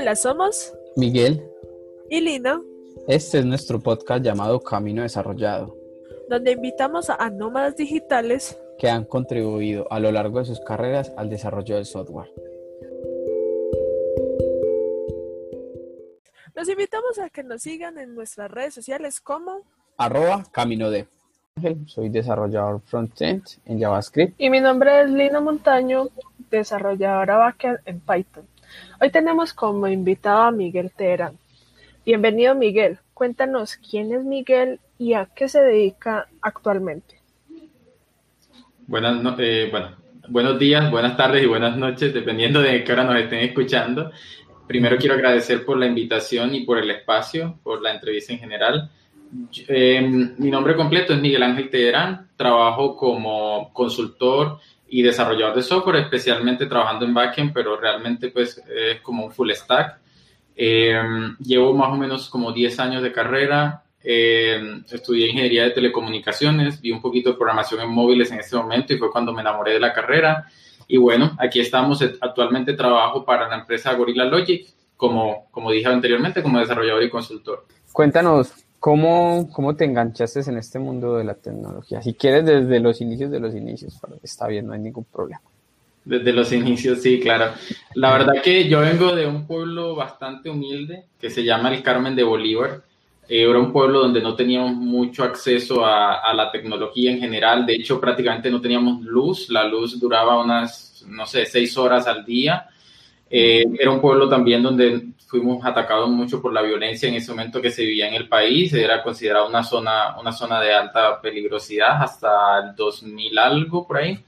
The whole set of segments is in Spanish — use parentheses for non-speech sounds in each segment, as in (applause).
Hola, somos Miguel, y Lina, este es nuestro podcast llamado Camino Desarrollado, donde invitamos a nómadas digitales que han contribuido a lo largo de sus carreras al desarrollo del software. Los invitamos a que nos sigan en nuestras redes sociales como Arroba Camino de. Soy desarrollador frontend en JavaScript. Y mi nombre es Lina Montaño, desarrolladora backend en Python. Hoy tenemos como invitado a Miguel Terán. Bienvenido Miguel, cuéntanos quién es Miguel y a qué se dedica actualmente. Buenas, eh, bueno, buenos días, buenas tardes y buenas noches, dependiendo de qué hora nos estén escuchando. Primero quiero agradecer por la invitación y por el espacio, por la entrevista en general. Eh, mi nombre completo es Miguel Ángel Teherán, trabajo como consultor y desarrollador de software, especialmente trabajando en backend, pero realmente pues es como un full stack. Eh, llevo más o menos como 10 años de carrera, eh, estudié ingeniería de telecomunicaciones, vi un poquito de programación en móviles en ese momento y fue cuando me enamoré de la carrera. Y bueno, aquí estamos. Actualmente trabajo para la empresa Gorilla Logic, como, como dije anteriormente, como desarrollador y consultor. Cuéntanos, ¿cómo, ¿cómo te enganchaste en este mundo de la tecnología? Si quieres, desde los inicios de los inicios, está bien, no hay ningún problema. Desde los inicios, sí, claro. La verdad que yo vengo de un pueblo bastante humilde que se llama el Carmen de Bolívar. Eh, era un pueblo donde no teníamos mucho acceso a, a la tecnología en general. De hecho, prácticamente no teníamos luz. La luz duraba unas, no sé, seis horas al día. Eh, era un pueblo también donde fuimos atacados mucho por la violencia en ese momento que se vivía en el país. Era considerada una zona, una zona de alta peligrosidad hasta el 2000 algo por ahí.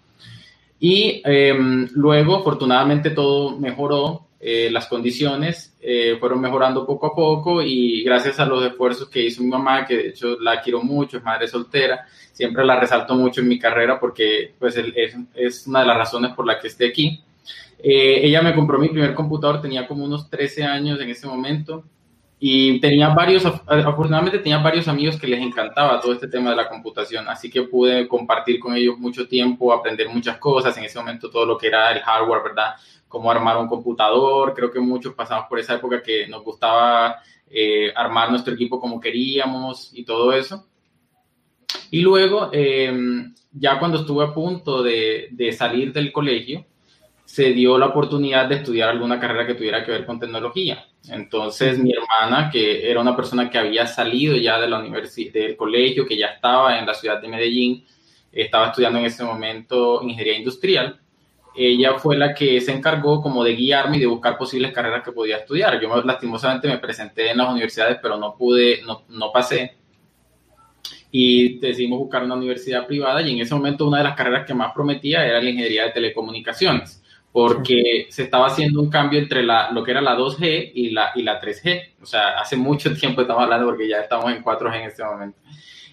Y eh, luego, afortunadamente, todo mejoró, eh, las condiciones eh, fueron mejorando poco a poco y gracias a los esfuerzos que hizo mi mamá, que de hecho la quiero mucho, es madre soltera, siempre la resalto mucho en mi carrera porque pues es, es una de las razones por la que esté aquí. Eh, ella me compró mi primer computador, tenía como unos 13 años en ese momento y tenía varios, af- afortunadamente tenía varios amigos que les encantaba todo este tema de la computación, así que pude compartir con ellos mucho tiempo, aprender muchas cosas, en ese momento todo lo que era el hardware, ¿verdad? Cómo armar un computador, creo que muchos pasamos por esa época que nos gustaba eh, armar nuestro equipo como queríamos y todo eso. Y luego, eh, ya cuando estuve a punto de, de salir del colegio, se dio la oportunidad de estudiar alguna carrera que tuviera que ver con tecnología. Entonces, mi hermana, que era una persona que había salido ya de la universidad, del colegio, que ya estaba en la ciudad de Medellín, estaba estudiando en ese momento ingeniería industrial. Ella fue la que se encargó como de guiarme y de buscar posibles carreras que podía estudiar. Yo lastimosamente me presenté en las universidades, pero no pude, no, no pasé y decidimos buscar una universidad privada y en ese momento una de las carreras que más prometía era la ingeniería de telecomunicaciones porque se estaba haciendo un cambio entre la, lo que era la 2G y la, y la 3G. O sea, hace mucho (laughs) tiempo estamos hablando porque ya estamos en 4G en este momento.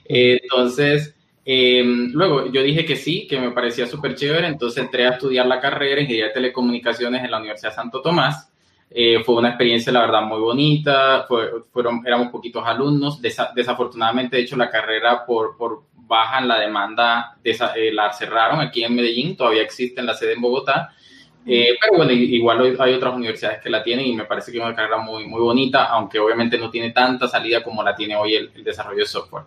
Eh, entonces, eh, luego yo dije que sí, que me parecía súper chévere, entonces entré a estudiar la carrera Ingeniería de Telecomunicaciones en la Universidad Santo Tomás. Eh, fue una experiencia, la verdad, muy bonita. Fue, fueron, éramos poquitos alumnos. Desa, desafortunadamente, de hecho, la carrera por, por baja en la demanda eh, la cerraron aquí en Medellín. Todavía existe en la sede en Bogotá. Eh, pero bueno, igual hay otras universidades que la tienen y me parece que es una carrera muy, muy bonita, aunque obviamente no tiene tanta salida como la tiene hoy el, el desarrollo de software.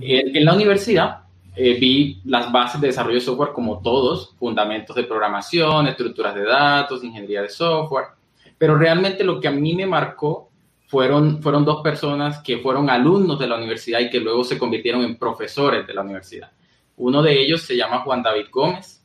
En, en la universidad eh, vi las bases de desarrollo de software como todos, fundamentos de programación, estructuras de datos, ingeniería de software, pero realmente lo que a mí me marcó fueron, fueron dos personas que fueron alumnos de la universidad y que luego se convirtieron en profesores de la universidad. Uno de ellos se llama Juan David Gómez,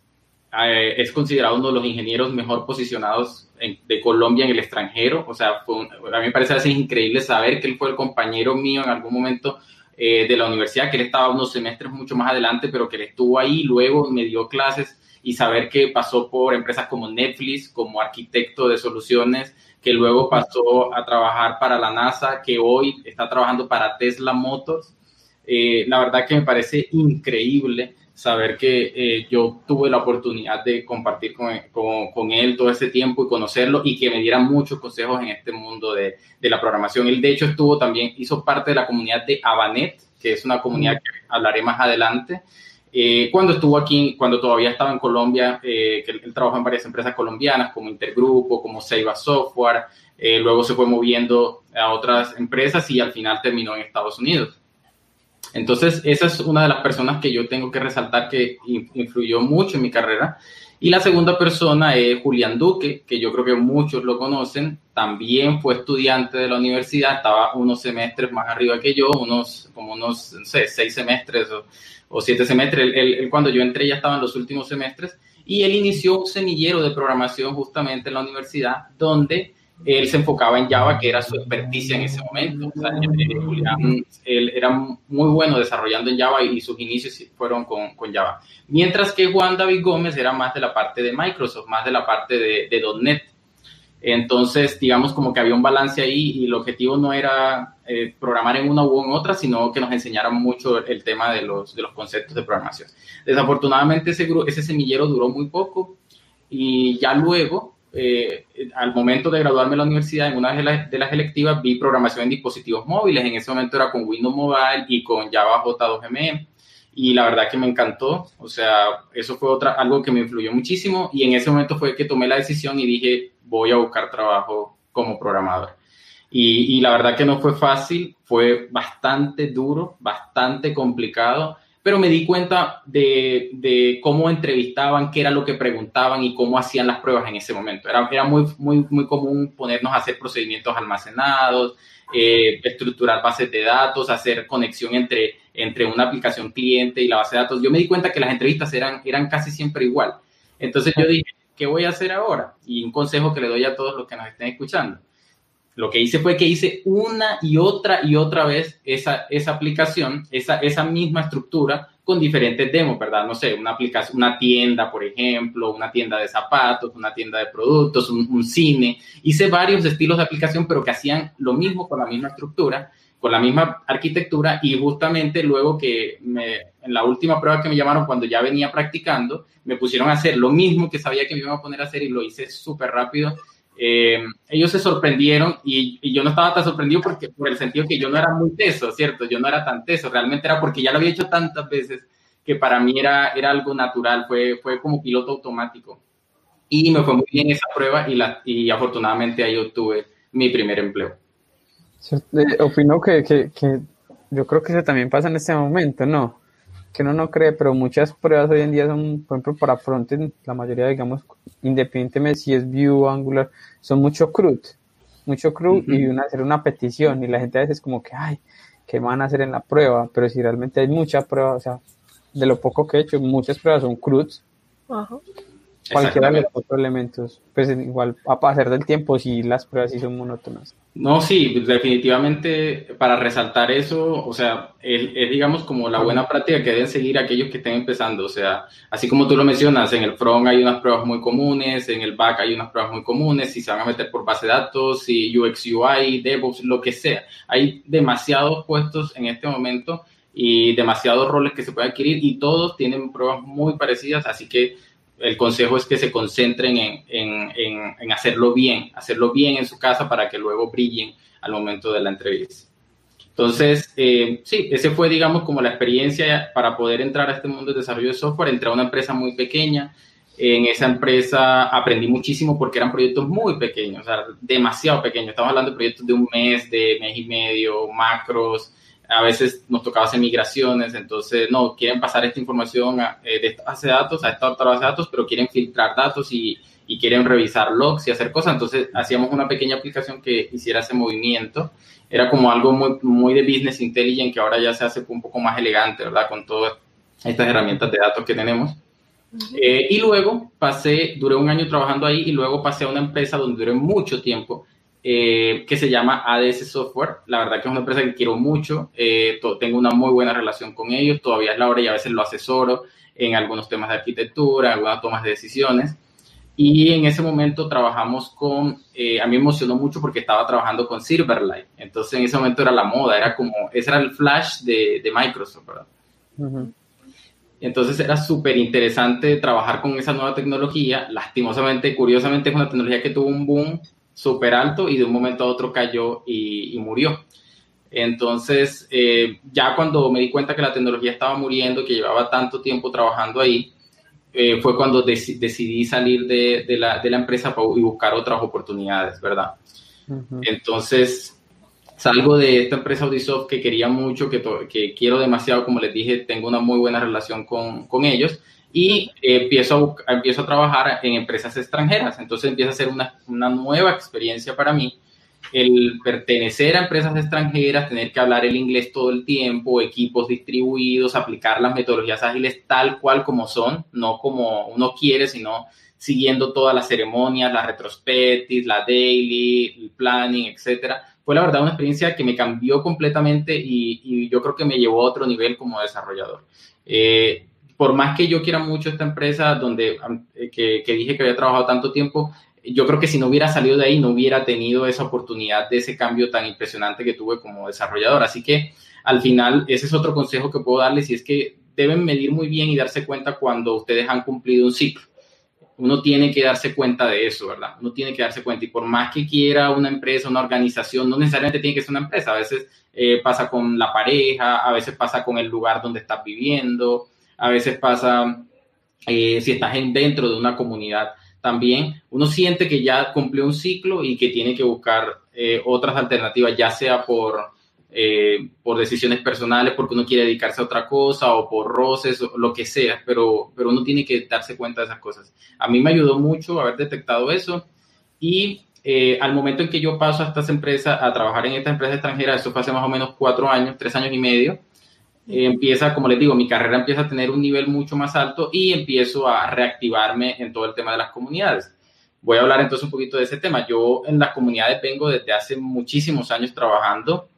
eh, es considerado uno de los ingenieros mejor posicionados en, de Colombia en el extranjero. O sea, fue un, a mí me parece así increíble saber que él fue el compañero mío en algún momento eh, de la universidad, que él estaba unos semestres mucho más adelante, pero que él estuvo ahí, luego me dio clases y saber que pasó por empresas como Netflix, como arquitecto de soluciones, que luego pasó a trabajar para la NASA, que hoy está trabajando para Tesla Motors. Eh, la verdad que me parece increíble saber que eh, yo tuve la oportunidad de compartir con, con, con, él todo ese tiempo y conocerlo y que me diera muchos consejos en este mundo de, de, la programación. Él de hecho estuvo también, hizo parte de la comunidad de Avanet, que es una comunidad que hablaré más adelante. eh, cuando estuvo aquí, cuando todavía estaba en Colombia, que él, trabajó en varias empresas colombianas como Intergrupo, como Seiba Software, luego se fue moviendo a otras empresas y al final terminó en Estados Unidos. Entonces, esa es una de las personas que yo tengo que resaltar que influyó mucho en mi carrera. Y la segunda persona es Julián Duque, que yo creo que muchos lo conocen. También fue estudiante de la universidad, estaba unos semestres más arriba que yo, unos como unos, seis semestres o, siete semestres. Él, cuando yo entré ya estaba en los últimos semestres y él inició un semillero de programación justamente en la universidad donde él se enfocaba en Java, que era su experticia en ese momento. él era muy bueno desarrollando en Java y sus inicios fueron con, con, Java. Mientras que Juan David Gómez era más de la parte de Microsoft, más de la parte de, de .NET. Entonces, digamos como que había un balance ahí y el objetivo no era eh, programar en una u otra, sino que nos enseñaran mucho el tema de los, de los conceptos de programación. Desafortunadamente, ese, ese semillero duró muy poco y ya luego eh, al momento de graduarme en la universidad, en una de las, de las, electivas, vi programación en dispositivos móviles. En ese momento era con Windows Mobile y con Java J2ME. Y la verdad que me encantó. O sea, eso fue otra, algo que me influyó muchísimo. Y en ese momento fue que tomé la decisión y dije, voy a buscar trabajo como programador. Y, y la verdad que no fue fácil, fue bastante duro, bastante complicado pero me di cuenta de, de, cómo entrevistaban, qué era lo que preguntaban y cómo hacían las pruebas en ese momento. Era, era muy, muy, muy común ponernos a hacer procedimientos almacenados, eh, estructurar bases de datos, hacer conexión entre, entre una aplicación cliente y la base de datos. Yo me di cuenta que las entrevistas eran, eran casi siempre igual. Entonces yo dije, ¿qué voy a hacer ahora? Y un consejo que le doy a todos los que nos estén escuchando lo que hice fue que hice una y otra y otra vez esa, esa aplicación, esa, esa misma estructura con diferentes demos, ¿verdad? No sé, una aplicación, una tienda, por ejemplo, una tienda de zapatos, una tienda de productos, un, cine. Hice varios estilos de aplicación, pero que hacían lo mismo con la misma estructura, con la misma arquitectura y justamente luego que en la última prueba que me llamaron, cuando ya venía practicando, me pusieron a hacer lo mismo que sabía que me iban a poner a hacer y lo hice súper rápido eh, ellos se sorprendieron y, yo no estaba tan sorprendido porque por el sentido que yo no era muy teso, ¿cierto? Yo no era tan teso, realmente era porque ya lo había hecho tantas veces que para mí era, era algo natural, fue, fue como piloto automático. Y me fue muy bien esa prueba y, la, y afortunadamente ahí obtuve mi primer empleo. Eh, opino que, que, que yo creo que eso también pasa en este momento, ¿no? Que uno no cree, pero muchas pruebas hoy en día son, por ejemplo, para frontend, la mayoría, digamos, independientemente si es Vue, Angular, son mucho CRUD, mucho CRUD y una, hacer una petición y la gente a veces como que, ay, ¿qué van a hacer en la prueba? Pero si realmente hay mucha prueba, o sea, de lo poco que he hecho, muchas pruebas son CRUDs. Ajá cualquiera de los otros elementos, pues igual a pasar del tiempo si las pruebas sí son monótonas. No, sí, definitivamente para resaltar eso, o sea, es, digamos como la buena práctica que deben seguir aquellos que estén empezando, o sea, así como tú lo mencionas, en el front hay unas pruebas muy comunes, en el back hay unas pruebas muy comunes, si se van a meter por base de datos, si UX, UI, DevOps, lo que sea, hay demasiados puestos en este momento y demasiados roles que se pueden adquirir y todos tienen pruebas muy parecidas, así que el consejo es que se concentren en, hacerlo bien, hacerlo bien en su casa para que luego brillen al momento de la entrevista. Entonces, eh, sí, ese fue, digamos, como la experiencia para poder entrar a este mundo de desarrollo de software. Entré a una empresa muy pequeña. En esa empresa aprendí muchísimo porque eran proyectos muy pequeños, o sea, demasiado pequeños. Estamos hablando de proyectos de un mes, de mes y medio, macros, a veces nos tocaba hacer migraciones, entonces no, quieren pasar esta información eh, de esta base de datos a esta otra base de datos, pero quieren filtrar datos y, y, quieren revisar logs y hacer cosas, entonces hacíamos una pequeña aplicación que hiciera ese movimiento, era como algo muy, muy de business intelligence que ahora ya se hace un poco más elegante, ¿verdad? Con todas estas herramientas de datos que tenemos. Eh, y luego pasé, duré un año trabajando ahí y luego pasé a una empresa donde duré mucho tiempo, eh, que se llama ADS Software. La verdad que es una empresa que quiero mucho, eh, tengo una muy buena relación con ellos, todavía es la hora y a veces lo asesoro en algunos temas de arquitectura, algunas tomas de decisiones. Y en ese momento trabajamos con, eh, a mí me emocionó mucho porque estaba trabajando con Silverlight. Entonces en ese momento era la moda, era como, ese era el flash de, de Microsoft, ¿verdad? Entonces era súper interesante trabajar con esa nueva tecnología. Lastimosamente, curiosamente, es una tecnología que tuvo un boom súper alto y de un momento a otro cayó y, murió. Entonces, eh, ya cuando me di cuenta que la tecnología estaba muriendo, que llevaba tanto tiempo trabajando ahí, eh, fue cuando decidí salir de, de, la, de, la, empresa y buscar otras oportunidades, ¿verdad? Entonces, salgo de esta empresa Audisoft que quería mucho, que, que, quiero demasiado, como les dije, tengo una muy buena relación con, con ellos y empiezo, a, empiezo a trabajar en empresas extranjeras. Entonces empieza a ser una, una nueva experiencia para mí el pertenecer a empresas extranjeras, tener que hablar el inglés todo el tiempo, equipos distribuidos, aplicar las metodologías ágiles tal cual como son, no como uno quiere, sino siguiendo todas las ceremonias, la retrospective, la daily, el planning, etcétera. Fue la verdad una experiencia que me cambió completamente y, yo creo que me llevó a otro nivel como desarrollador. Eh, por más que yo quiera mucho esta empresa donde que, que, dije que había trabajado tanto tiempo, yo creo que si no hubiera salido de ahí, no hubiera tenido esa oportunidad de ese cambio tan impresionante que tuve como desarrollador. Así que al final, ese es otro consejo que puedo darles y es que deben medir muy bien y darse cuenta cuando ustedes han cumplido un ciclo. Uno tiene que darse cuenta de eso, ¿verdad? Uno tiene que darse cuenta y por más que quiera una empresa, una organización, no necesariamente tiene que ser una empresa, a veces eh, pasa con la pareja, a veces pasa con el lugar donde estás viviendo, a veces pasa eh, si estás en, dentro de una comunidad también uno siente que ya cumplió un ciclo y que tiene que buscar eh, otras alternativas, ya sea por, eh, por decisiones personales, porque uno quiere dedicarse a otra cosa o por roces o lo que sea, pero, pero uno tiene que darse cuenta de esas cosas. A mí me ayudó mucho haber detectado eso y al momento en que yo paso a estas empresas, a trabajar en estas empresas extranjeras, eso fue hace más o menos cuatro años, tres años y medio, empieza, como les digo, mi carrera empieza a tener un nivel mucho más alto y empiezo a reactivarme en todo el tema de las comunidades. Voy a hablar entonces un poquito de ese tema. Yo en las comunidades vengo desde hace muchísimos años trabajando.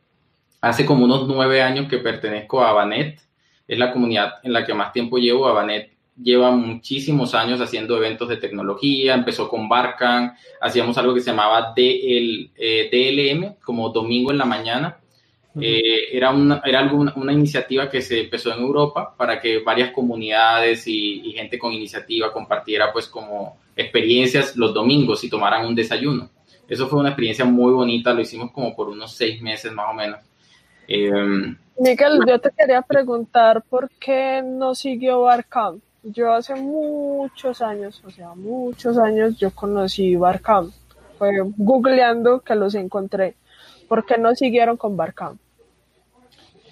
Hace como unos nueve años que pertenezco a Banet. Es la comunidad en la que más tiempo llevo. Banet lleva muchísimos años haciendo eventos de tecnología. Empezó con Barcan. Hacíamos algo que se llamaba DL, eh, DLM, como domingo en la mañana eh, era una, era una iniciativa que se empezó en Europa para que varias comunidades y, gente con iniciativa compartiera pues como experiencias los domingos y tomaran un desayuno. Eso fue una experiencia muy bonita, lo hicimos como por unos seis meses más o menos. Eh, Miguel, yo te quería preguntar por qué no siguió Barcamp. Yo hace muchos años, o sea, muchos años, yo conocí Barcamp. Fue googleando que los encontré. ¿Por qué no siguieron con Barcamp?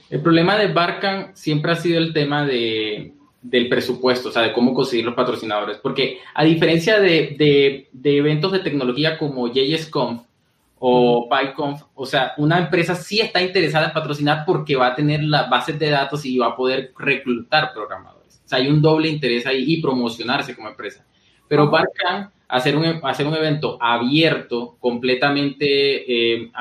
El problema de Barcan siempre ha sido el tema de, del presupuesto, o sea, de cómo conseguir los patrocinadores, porque a diferencia de, de, eventos de tecnología como JSConf o PyConf, o sea, una empresa sí está interesada en patrocinar porque va a tener las bases de datos y va a poder reclutar programadores. O sea, hay un doble interés ahí y promocionarse como empresa. Pero Barcan hacer un, hacer un evento abierto, completamente eh,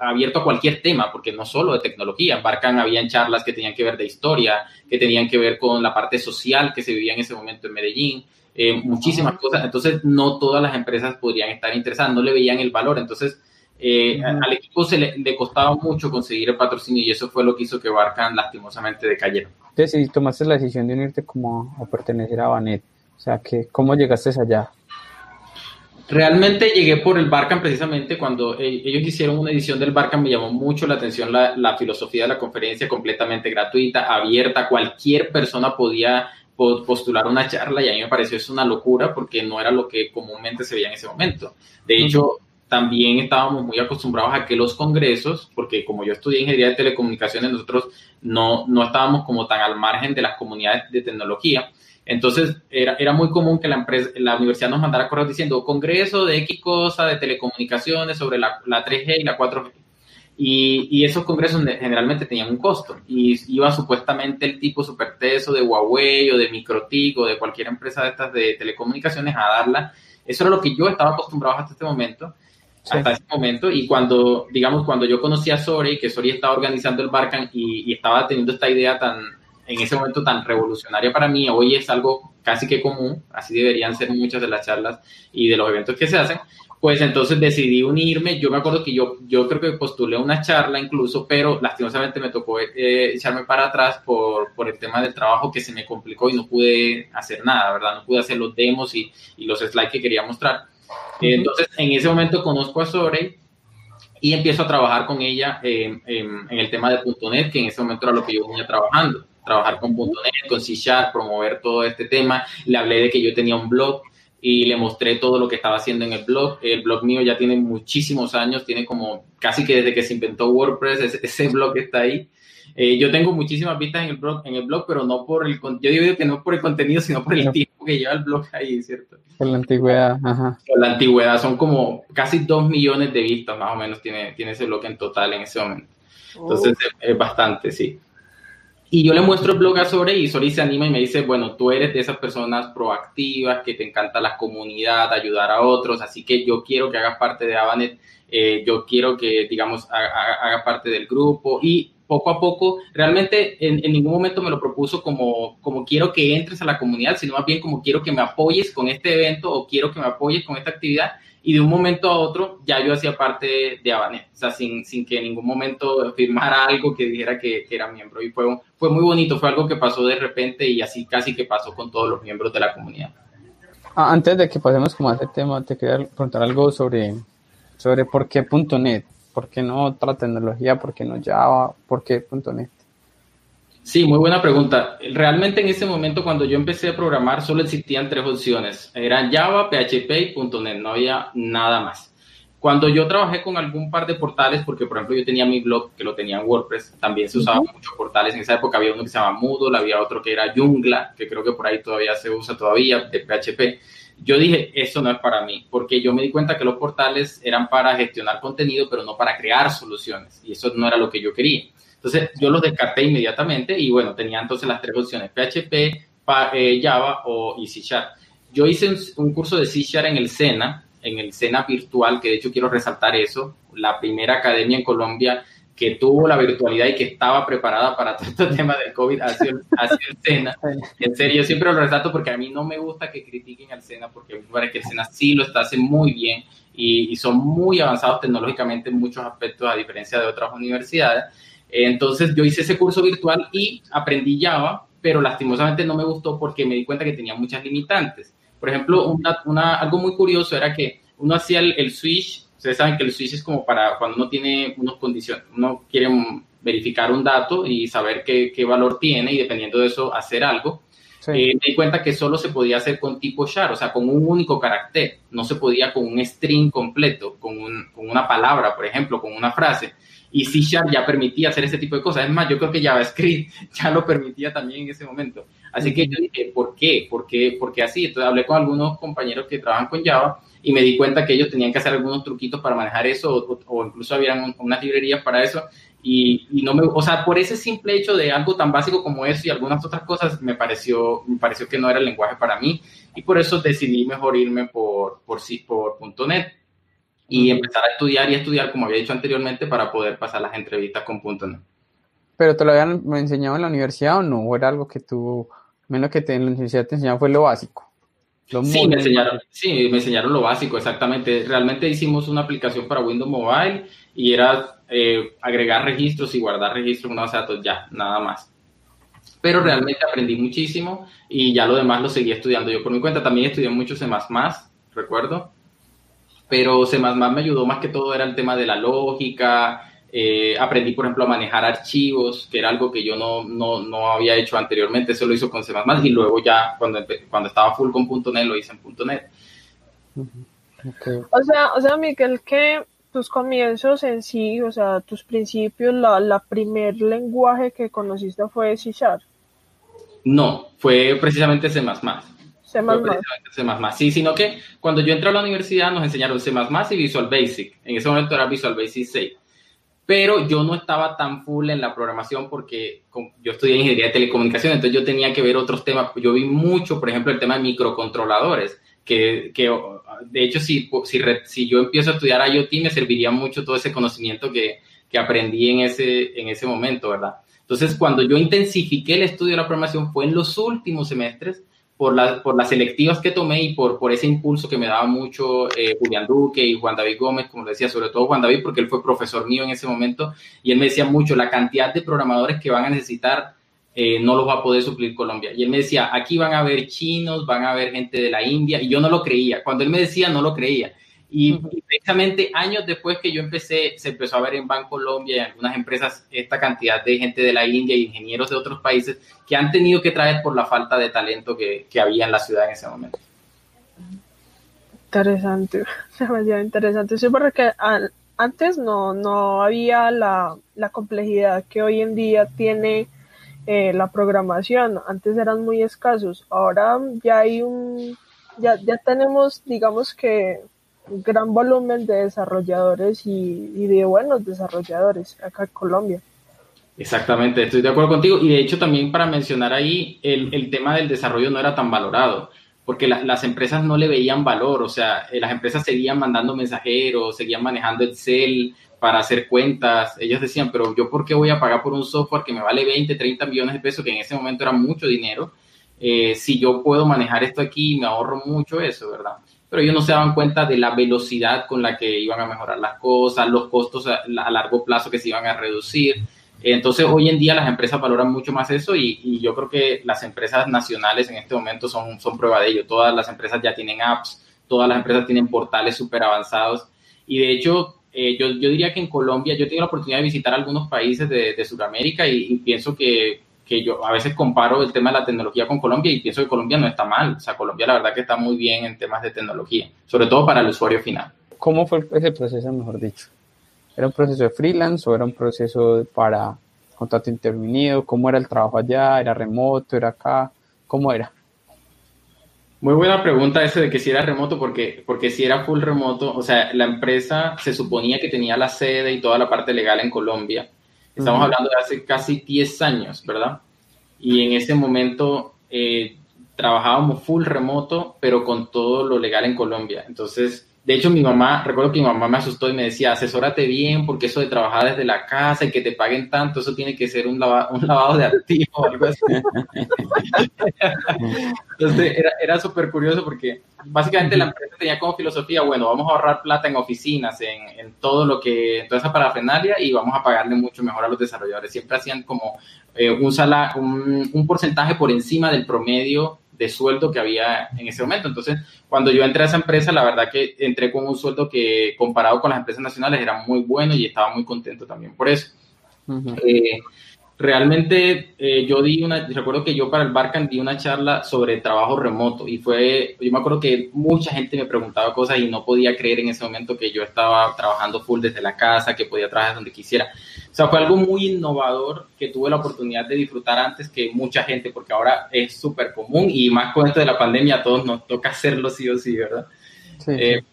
abierto a cualquier tema, porque no solo de tecnología, Barcan habían charlas que tenían que ver de historia, que tenían que ver con la parte social que se vivía en ese momento en Medellín, eh, muchísimas cosas. Entonces, no todas las empresas podrían estar interesadas, no le veían el valor. Entonces, eh, al equipo se le, costaba mucho conseguir el patrocinio y eso fue lo que hizo que Barcan lastimosamente decayera. Entonces, si tomaste la decisión de unirte como a pertenecer a Banet, o sea, que, ¿cómo llegaste allá? Realmente llegué por el Barcam precisamente cuando eh, ellos hicieron una edición del Barcam, me llamó mucho la atención la, filosofía de la conferencia completamente gratuita, abierta, cualquier persona podía postular una charla y a mí me pareció eso una locura porque no era lo que comúnmente se veía en ese momento. De hecho, también estábamos muy acostumbrados a que los congresos, porque como yo estudié ingeniería de telecomunicaciones, nosotros no, no estábamos como tan al margen de las comunidades de tecnología. Entonces, era, era muy común que la, empresa, la universidad nos mandara correos diciendo congreso de X cosa, de telecomunicaciones sobre la, la 3G y la 4G. Y, y, esos congresos generalmente tenían un costo. Y iba supuestamente el tipo super teso de Huawei o de Microtik o de cualquier empresa de estas de telecomunicaciones a darla. Eso era lo que yo estaba acostumbrado hasta este momento. Hasta ese momento. Y cuando, digamos, cuando yo conocí a Sori, que Sori estaba organizando el Barcan y, y estaba teniendo esta idea tan, en ese momento tan revolucionaria para mí, hoy es algo casi que común, así deberían ser muchas de las charlas y de los eventos que se hacen, pues entonces decidí unirme. Yo me acuerdo que yo, yo creo que postulé una charla incluso, pero lastimosamente me tocó eh, echarme para atrás por, por, el tema del trabajo que se me complicó y no pude hacer nada, ¿verdad? No pude hacer los demos y, y los slides que quería mostrar. Entonces, en ese momento conozco a Sorey y empiezo a trabajar con ella en el tema de .NET, que en ese momento era lo que yo venía trabajando, trabajar con .NET, con C Sharp, promover todo este tema. Le hablé de que yo tenía un blog y le mostré todo lo que estaba haciendo en el blog. El blog mío ya tiene muchísimos años, tiene como casi que desde que se inventó WordPress, ese, (laughs) blog está ahí. Eh, yo tengo muchísimas vistas en el blog, en el blog, pero no por el yo digo que no por el contenido, sino por el tiempo que lleva el blog ahí, ¿cierto? Por la antigüedad, ajá. Por la antigüedad, son como casi dos millones de vistas más o menos tiene, tiene ese blog en total en ese momento. Entonces es bastante, sí. Y yo le muestro el blog a Sore y Sore se anima y me dice, bueno, tú eres de esas personas proactivas, que te encanta la comunidad, ayudar a otros, así que yo quiero que hagas parte de Avanet, eh, yo quiero que, digamos, hagas parte del grupo y poco a poco, realmente en, en, ningún momento me lo propuso como, como quiero que entres a la comunidad, sino más bien como quiero que me apoyes con este evento o quiero que me apoyes con esta actividad y de un momento a otro ya yo hacía parte de Avanet, o sea, sin, sin que en ningún momento firmara algo que dijera que, que, era miembro. Y fue, fue muy bonito, fue algo que pasó de repente y así casi que pasó con todos los miembros de la comunidad. Ah, antes de que pasemos como a ese tema, te quería preguntar algo sobre, sobre por qué .NET, por qué no otra tecnología, por qué no Java, por qué .NET. Sí, muy buena pregunta. Realmente en ese momento cuando yo empecé a programar solo existían tres opciones. Eran Java, PHP y .NET, no había nada más. Cuando yo trabajé con algún par de portales, porque por ejemplo yo tenía mi blog que lo tenía en WordPress, también se usaban muchos portales. En esa época había uno que se llamaba Moodle, había otro que era Joomla, que creo que por ahí todavía se usa todavía, de PHP. Yo dije, eso no es para mí, porque yo me di cuenta que los portales eran para gestionar contenido, pero no para crear soluciones. Y eso no era lo que yo quería. Entonces yo los descarté inmediatamente y bueno, tenía entonces las tres opciones, PHP, eh, Java o y C Sharp. Yo hice un, curso de C Sharp en el SENA, en el SENA virtual, que de hecho quiero resaltar eso, la primera academia en Colombia que tuvo la virtualidad y que estaba preparada para (laughs) todo este tema del COVID hacia el, el SENA. (laughs) En serio, yo siempre lo resalto porque a mí no me gusta que critiquen al SENA, porque me parece que el SENA sí lo está haciendo muy bien y, y son muy avanzados tecnológicamente en muchos aspectos, a diferencia de otras universidades. Entonces yo hice ese curso virtual y aprendí Java, pero lastimosamente no me gustó porque me di cuenta que tenía muchas limitantes. Por ejemplo, una, algo muy curioso era que uno hacía el, switch, ustedes saben que el switch es como para cuando uno tiene unas condiciones, uno quiere verificar un dato y saber qué, qué valor tiene y dependiendo de eso hacer algo. Eh, me di cuenta que solo se podía hacer con tipo char, o sea, con un único carácter, no se podía con un string completo, con, un, con una palabra, por ejemplo, con una frase y C Sharp ya permitía hacer ese tipo de cosas. Es más, yo creo que JavaScript (laughs) ya lo permitía también en ese momento. Así que yo dije, ¿por qué? ¿Por qué, ¿Por qué así? Entonces hablé con algunos compañeros que trabajan con Java y me di cuenta que ellos tenían que hacer algunos truquitos para manejar eso o, incluso habían unas librerías para eso. Y, y, no me, o sea, por ese simple hecho de algo tan básico como eso y algunas otras cosas, me pareció, me pareció que no era el lenguaje para mí y por eso decidí mejor irme por, por, por .NET y empezar a estudiar y estudiar, como había dicho anteriormente, para poder pasar las entrevistas con punto ¿Pero te lo habían enseñado en la universidad o no? ¿O era algo que tú, menos que te, en la universidad te enseñaban fue lo básico? sí, me enseñaron, sí, me enseñaron lo básico, exactamente. Realmente hicimos una aplicación para Windows Mobile y era eh, agregar registros y guardar registros en una base de datos, ya, nada más. Pero realmente aprendí muchísimo y ya lo demás lo seguí estudiando yo por mi cuenta. También estudié mucho C++, recuerdo pero C++ me ayudó más que todo era el tema de la lógica, eh, aprendí, por ejemplo, a manejar archivos, que era algo que yo no, no, no, había hecho anteriormente, eso lo hizo con C++ y luego ya cuando, cuando estaba full con .NET lo hice en .NET. O sea, o sea, Miguel, que tus comienzos en sí, o sea, tus principios, la, la primer lenguaje que conociste fue C Sharp. No, fue precisamente C++. C++. Sí, sino que cuando yo entré a la universidad nos enseñaron C++ y Visual Basic. En ese momento era Visual Basic 6. Pero yo no estaba tan full en la programación porque yo estudié ingeniería de telecomunicaciones, entonces yo tenía que ver otros temas. Yo vi mucho, por ejemplo, el tema de microcontroladores, que, que de hecho si, si, si, yo empiezo a estudiar IoT me serviría mucho todo ese conocimiento que, que aprendí en ese, en ese momento, ¿verdad? Entonces, cuando yo intensifiqué el estudio de la programación fue en los últimos semestres por, por las selectivas que tomé y por, por ese impulso que me daba mucho eh, Julián Duque y Juan David Gómez, como decía, sobre todo Juan David, porque él fue profesor mío en ese momento, y él me decía mucho, la cantidad de programadores que van a necesitar eh, no los va a poder suplir Colombia. Y él me decía, aquí van a haber chinos, van a haber gente de la India, y yo no lo creía. Cuando él me decía, no lo creía. Y, precisamente años después que yo empecé, se empezó a ver en Colombia y en algunas empresas esta cantidad de gente de la India y ingenieros de otros países que han tenido que traer por la falta de talento que, que había en la ciudad en ese momento. Interesante, (laughs) demasiado interesante. Sí, porque antes no, no había la, la complejidad que hoy en día tiene eh, la programación. Antes eran muy escasos. Ahora ya hay un, ya, ya tenemos, digamos que gran volumen de desarrolladores y, de buenos desarrolladores acá en Colombia. Exactamente, estoy de acuerdo contigo. Y de hecho también para mencionar ahí, el, el tema del desarrollo no era tan valorado, porque las empresas no le veían valor, o sea, eh, las empresas seguían mandando mensajeros, seguían manejando Excel para hacer cuentas. Ellos decían, pero yo por qué voy a pagar por un software que me vale 20, 30 millones de pesos, que en ese momento era mucho dinero, eh, si yo puedo manejar esto aquí, me ahorro mucho eso, ¿verdad? Pero ellos no se daban cuenta de la velocidad con la que iban a mejorar las cosas, los costos a, largo plazo que se iban a reducir. Entonces, hoy en día las empresas valoran mucho más eso y, yo creo que las empresas nacionales en este momento son, son prueba de ello. Todas las empresas ya tienen apps, todas las empresas tienen portales súper avanzados y de hecho, eh, yo, yo, diría que en Colombia, yo tengo la oportunidad de visitar algunos países de, de Sudamérica y pienso que que yo a veces comparo el tema de la tecnología con Colombia y pienso que Colombia no está mal. O sea, Colombia la verdad que está muy bien en temas de tecnología, sobre todo para el usuario final. ¿Cómo fue ese proceso, mejor dicho? ¿Era un proceso de freelance o era un proceso para contrato intervenido? ¿Cómo era el trabajo allá? ¿Era remoto? ¿Era acá? ¿Cómo era? Muy buena pregunta ese de que si era remoto, porque, porque si era full remoto, o sea, la empresa se suponía que tenía la sede y toda la parte legal en Colombia, Estamos hablando de hace casi 10 años, ¿verdad? Y en ese momento eh, trabajábamos full remoto, pero con todo lo legal en Colombia. Entonces, de hecho, mi mamá, recuerdo que mi mamá me asustó y me decía, asesórate bien, porque eso de trabajar desde la casa y que te paguen tanto, eso tiene que ser un, un lavado de activos o algo así. Entonces, era, era súper curioso porque básicamente la empresa tenía como filosofía, bueno, vamos a ahorrar plata en oficinas, en, en todo lo que, en toda esa parafernalia y vamos a pagarle mucho mejor a los desarrolladores. Siempre hacían como eh, un, sala, un, un porcentaje por encima del promedio de sueldo que había en ese momento. Entonces, cuando yo entré a esa empresa, la verdad que entré con un sueldo que comparado con las empresas nacionales era muy bueno y estaba muy contento también por eso. Eh, realmente eh, yo di una, recuerdo que yo para el Barcan di una charla sobre trabajo remoto y fue, yo me acuerdo que mucha gente me preguntaba cosas y no podía creer en ese momento que yo estaba trabajando full desde la casa, que podía trabajar donde quisiera. O sea, fue algo muy innovador que tuve la oportunidad de disfrutar antes que mucha gente, porque ahora es súper común y más con esto de la pandemia a todos nos toca hacerlo sí o sí, ¿verdad? Sí. Eh,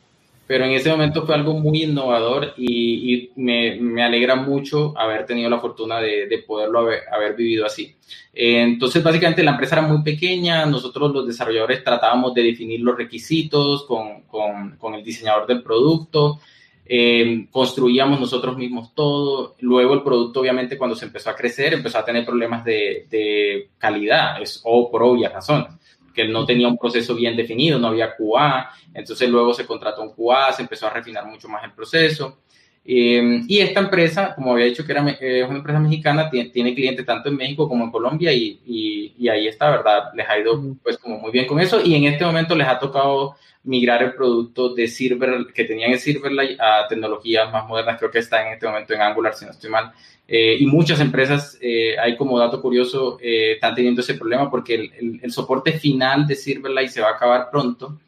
pero en ese momento fue algo muy innovador y, me, alegra mucho haber tenido la fortuna de, de poderlo haber, vivido así. Eh, entonces, básicamente la empresa era muy pequeña, nosotros los desarrolladores tratábamos de definir los requisitos con, el diseñador del producto, eh, construíamos nosotros mismos todo, luego el producto obviamente cuando se empezó a crecer empezó a tener problemas de, de calidad, es, o por obvias razones que no tenía un proceso bien definido, no había QA, entonces luego se contrató un QA, se empezó a refinar mucho más el proceso. Eh, y esta empresa, como había dicho que era es una empresa mexicana, tiene, tiene, clientes tanto en México como en Colombia y, y, y, ahí está, ¿verdad? Les ha ido pues como muy bien con eso y en este momento les ha tocado migrar el producto de Silver, que tenían en Silverlight a tecnologías más modernas, creo que está en este momento en Angular, si no estoy mal. Eh, y muchas empresas, eh, hay como dato curioso, eh, están teniendo ese problema porque el, el, soporte final de Silverlight se va a acabar pronto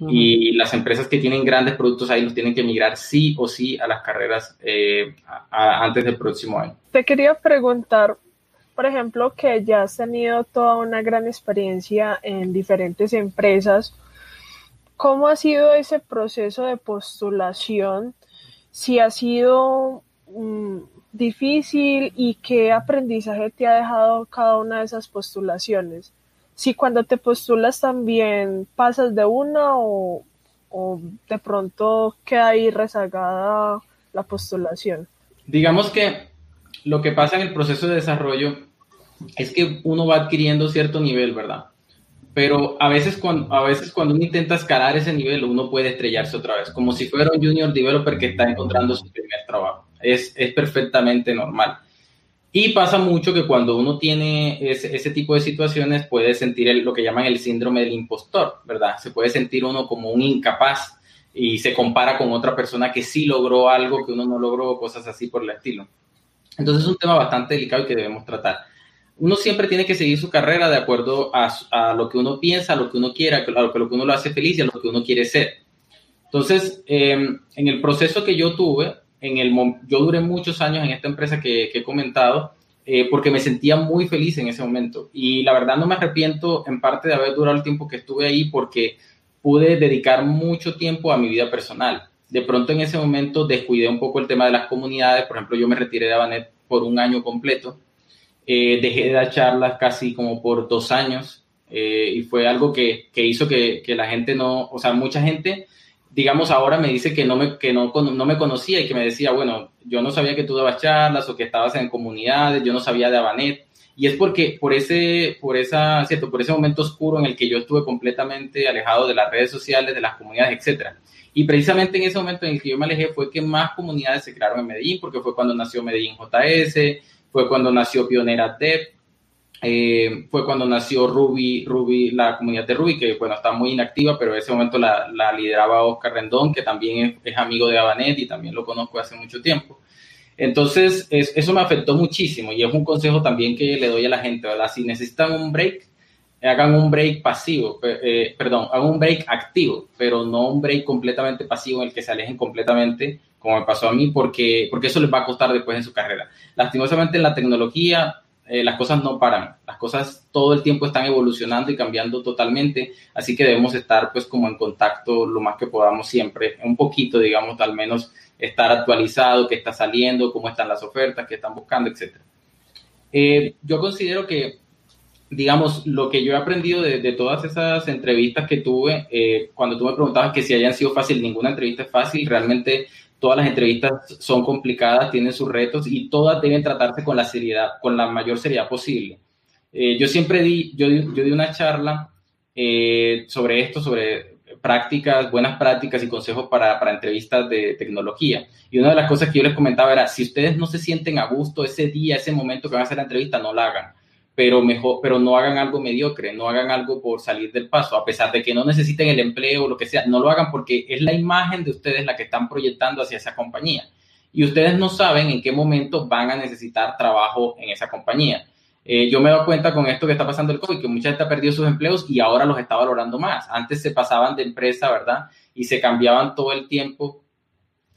y las empresas que tienen grandes productos ahí los tienen que migrar sí o sí a las carreras antes del próximo año. Te quería preguntar, por ejemplo, que ya has tenido toda una gran experiencia en diferentes empresas ¿Cómo ha sido ese proceso de postulación? Si ha sido mm, difícil y qué aprendizaje te ha dejado cada una de esas postulaciones. Si cuando te postulas también pasas de una o, o de pronto queda ahí rezagada la postulación. Digamos que lo que pasa en el proceso de desarrollo es que uno va adquiriendo cierto nivel, ¿verdad? pero a veces, cuando, a veces cuando uno intenta escalar ese nivel, uno puede estrellarse otra vez, como si fuera un junior developer que está encontrando su primer trabajo. Es, es perfectamente normal. Y pasa mucho que cuando uno tiene ese, tipo de situaciones puede sentir lo que llaman el síndrome del impostor, ¿verdad? Se puede sentir uno como un incapaz y se compara con otra persona que sí logró algo que uno no logró, cosas así por el estilo. Entonces es un tema bastante delicado y que debemos tratar. Uno siempre tiene que seguir su carrera de acuerdo a, lo que uno piensa, a lo que uno quiera, a lo que, uno lo hace feliz y a lo que uno quiere ser. Entonces, em, en el proceso que yo tuve, en el, yo duré muchos años en esta empresa que, he comentado, eh, porque me sentía muy feliz en ese momento. Y la verdad no me arrepiento en parte de haber durado el tiempo que estuve ahí porque pude dedicar mucho tiempo a mi vida personal. De pronto en ese momento descuidé un poco el tema de las comunidades. Por ejemplo, yo me retiré de Abanet por un año completo. Eh, dejé de dar charlas casi como por dos años. Eh, y fue algo que, que hizo que, que, la gente no, o sea, mucha gente digamos, ahora me dice que no me, que no, no me conocía y que me decía, bueno, yo no sabía que tú dabas charlas o que estabas en comunidades, yo no sabía de Abanet. Y es porque por ese, por esa, cierto, por ese momento oscuro en el que yo estuve completamente alejado de las redes sociales, de las comunidades, etcétera. Y precisamente en ese momento en el que yo me alejé fue que más comunidades se crearon en Medellín, porque fue cuando nació Medellín JS, fue cuando nació Pionera Dev, eh, fue cuando nació Ruby, Ruby, la comunidad de Ruby, que bueno, está muy inactiva, pero en ese momento la, lideraba Oscar Rendón, que también es, amigo de Abanet y también lo conozco hace mucho tiempo. Entonces, eso me afectó muchísimo y es un consejo también que le doy a la gente, ¿verdad? Si necesitan un break, hagan un break pasivo, eh, perdón, hagan un break activo, pero no un break completamente pasivo en el que se alejen completamente, como me pasó a mí, porque, porque eso les va a costar después en su carrera. Lastimosamente en la tecnología, eh, las cosas no paran, las cosas todo el tiempo están evolucionando y cambiando totalmente, así que debemos estar pues como en contacto lo más que podamos siempre, un poquito, digamos, al menos estar actualizado, qué está saliendo, cómo están las ofertas, qué están buscando, etc. Eh, yo considero que, digamos, lo que yo he aprendido de, todas esas entrevistas que tuve, eh, cuando tú me preguntabas que si hayan sido fácil, ninguna entrevista es fácil, realmente Todas las entrevistas son complicadas, tienen sus retos y todas deben tratarse con la seriedad, con la mayor seriedad posible. Eh, yo siempre di, yo, di una charla eh, sobre esto, sobre prácticas, buenas prácticas y consejos para, para, entrevistas de tecnología. Y una de las cosas que yo les comentaba era, si ustedes no se sienten a gusto ese día, ese momento que van a hacer la entrevista, no la hagan pero mejor, pero no hagan algo mediocre, no hagan algo por salir del paso, a pesar de que no necesiten el empleo o lo que sea, no lo hagan porque es la imagen de ustedes la que están proyectando hacia esa compañía. Y ustedes no saben en qué momento van a necesitar trabajo en esa compañía. Eh, yo me doy cuenta con esto que está pasando el COVID, que mucha gente ha perdido sus empleos y ahora los está valorando más. Antes se pasaban de empresa, ¿verdad? Y se cambiaban todo el tiempo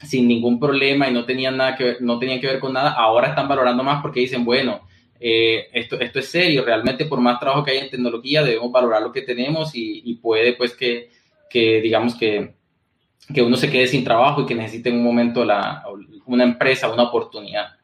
sin ningún problema y no tenían nada que no tenían que ver con nada. Ahora están valorando más porque dicen, bueno, eh, esto, esto es serio, realmente por más trabajo que hay en tecnología debemos valorar lo que tenemos y, puede pues que, que digamos que, que, uno se quede sin trabajo y que necesite en un momento la, una empresa, una oportunidad.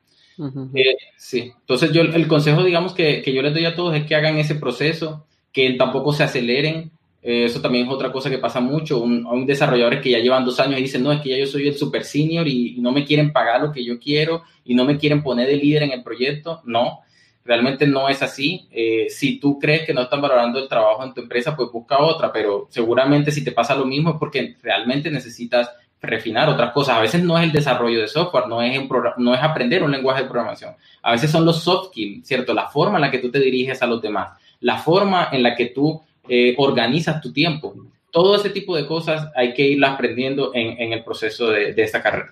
Eh, sí, entonces yo el consejo digamos que, que, yo les doy a todos es que hagan ese proceso, que tampoco se aceleren. Eh, eso también es otra cosa que pasa mucho. Un, un desarrolladores que ya llevan dos años y dicen, no, es que ya yo soy el super senior y, y no me quieren pagar lo que yo quiero y no me quieren poner de líder en el proyecto. No, Realmente no es así. Eh, si tú crees que no están valorando el trabajo en tu empresa, pues busca otra, pero seguramente si te pasa lo mismo es porque realmente necesitas refinar otras cosas. A veces no es el desarrollo de software, no es, no es aprender un lenguaje de programación. A veces son los soft skills, ¿cierto? La forma en la que tú te diriges a los demás, la forma en la que tú eh, organizas tu tiempo. Todo ese tipo de cosas hay que irlas aprendiendo en, en el proceso de, de esta carrera.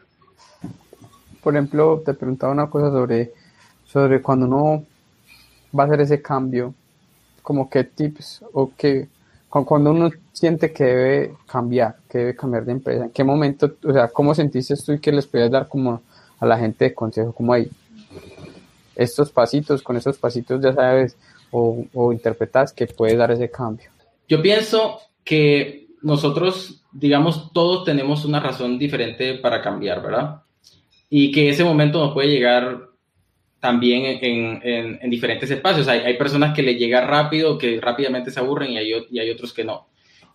Por ejemplo, te preguntaba una cosa sobre, sobre cuando uno va a hacer ese cambio? Como qué tips o qué, cuando uno siente que debe cambiar, que debe cambiar de empresa, ¿en qué momento, o sea, cómo sentiste tú y que les puedes dar como a la gente de consejo, como ahí, estos pasitos, con esos pasitos ya sabes o, o interpretas que puedes dar ese cambio? Yo pienso que nosotros, digamos, todos tenemos una razón diferente para cambiar, ¿verdad? Y que ese momento nos puede llegar también en, en, diferentes espacios. Hay, hay, personas que le llega rápido, que rápidamente se aburren y hay, y hay otros que no.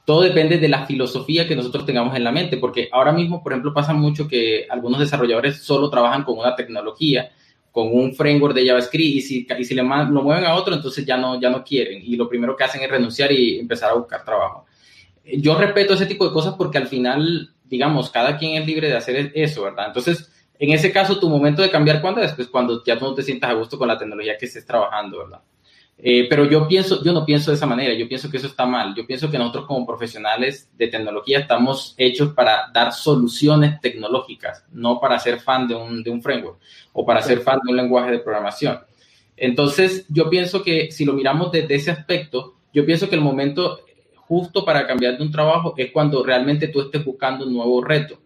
Todo depende de la filosofía que nosotros tengamos en la mente, porque ahora mismo, por ejemplo, pasa mucho que algunos desarrolladores solo trabajan con una tecnología, con un framework de JavaScript, y si, y si le lo mueven a otro, entonces ya no, ya no quieren, y lo primero que hacen es renunciar y empezar a buscar trabajo. Yo respeto ese tipo de cosas porque al final, digamos, cada quien es libre de hacer eso, ¿verdad? Entonces, en ese caso, tu momento de cambiar, ¿cuándo es? Pues cuando ya no te sientas a gusto con la tecnología que estés trabajando, ¿verdad? Eh, pero yo pienso, yo no pienso de esa manera, yo pienso que eso está mal. Yo pienso que nosotros como profesionales de tecnología estamos hechos para dar soluciones tecnológicas, no para ser fan de un, de un framework o para ser fan de un lenguaje de programación. Entonces, yo pienso que si lo miramos desde ese aspecto, yo pienso que el momento justo para cambiar de un trabajo es cuando realmente tú estés buscando un nuevo reto.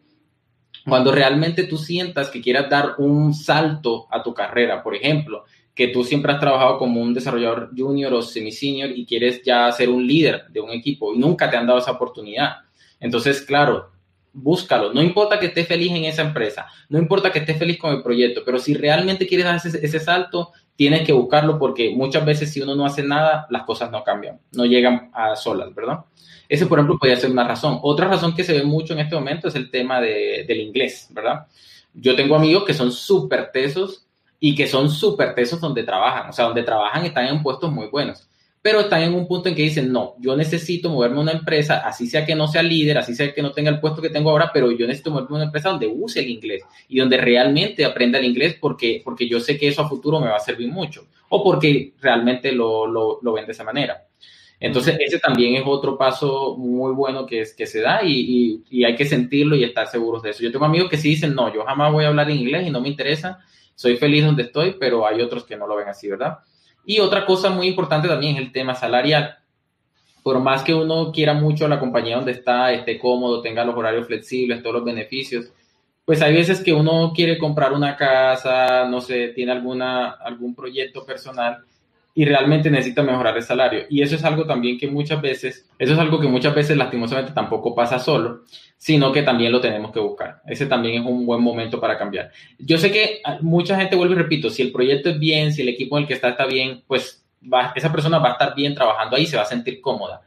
Cuando realmente tú sientas que quieras dar un salto a tu carrera, por ejemplo, que tú siempre has trabajado como un desarrollador junior o semi-senior y quieres ya ser un líder de un equipo y nunca te han dado esa oportunidad. Entonces, claro, búscalo. No importa que estés feliz en esa empresa, no importa que estés feliz con el proyecto, pero si realmente quieres dar ese, ese salto, tienes que buscarlo porque muchas veces si uno no hace nada, las cosas no cambian, no llegan a solas, ¿verdad? Ese, por ejemplo, podría ser una razón. Otra razón que se ve mucho en este momento es el tema de, del inglés, ¿verdad? Yo tengo amigos que son súper tesos y que son súper tesos donde trabajan, o sea, donde trabajan están en puestos muy buenos pero están en un punto en que dicen, no, yo necesito moverme a una empresa, así sea que no sea líder, así sea que no tenga el puesto que tengo ahora, pero yo necesito moverme a una empresa donde use el inglés y donde realmente aprenda el inglés porque, porque yo sé que eso a futuro me va a servir mucho o porque realmente lo, lo, lo ven de esa manera. Entonces, ese también es otro paso muy bueno que, es, que se da y, y, y, hay que sentirlo y estar seguros de eso. Yo tengo amigos que sí dicen, no, yo jamás voy a hablar en inglés y no me interesa, soy feliz donde estoy, pero hay otros que no lo ven así, ¿verdad? Y otra cosa muy importante también es el tema salarial. Por más que uno quiera mucho la compañía donde está, esté cómodo, tenga los horarios flexibles, todos los beneficios, pues hay veces que uno quiere comprar una casa, no sé, tiene alguna, algún proyecto personal y realmente necesita mejorar el salario. Y eso es algo también que muchas veces, eso es algo que muchas veces lastimosamente tampoco pasa solo, sino que también lo tenemos que buscar. Ese también es un buen momento para cambiar. Yo sé que mucha gente vuelve y repito, si el proyecto es bien, si el equipo en el que está está bien, pues va, esa persona va a estar bien trabajando ahí, se va a sentir cómoda.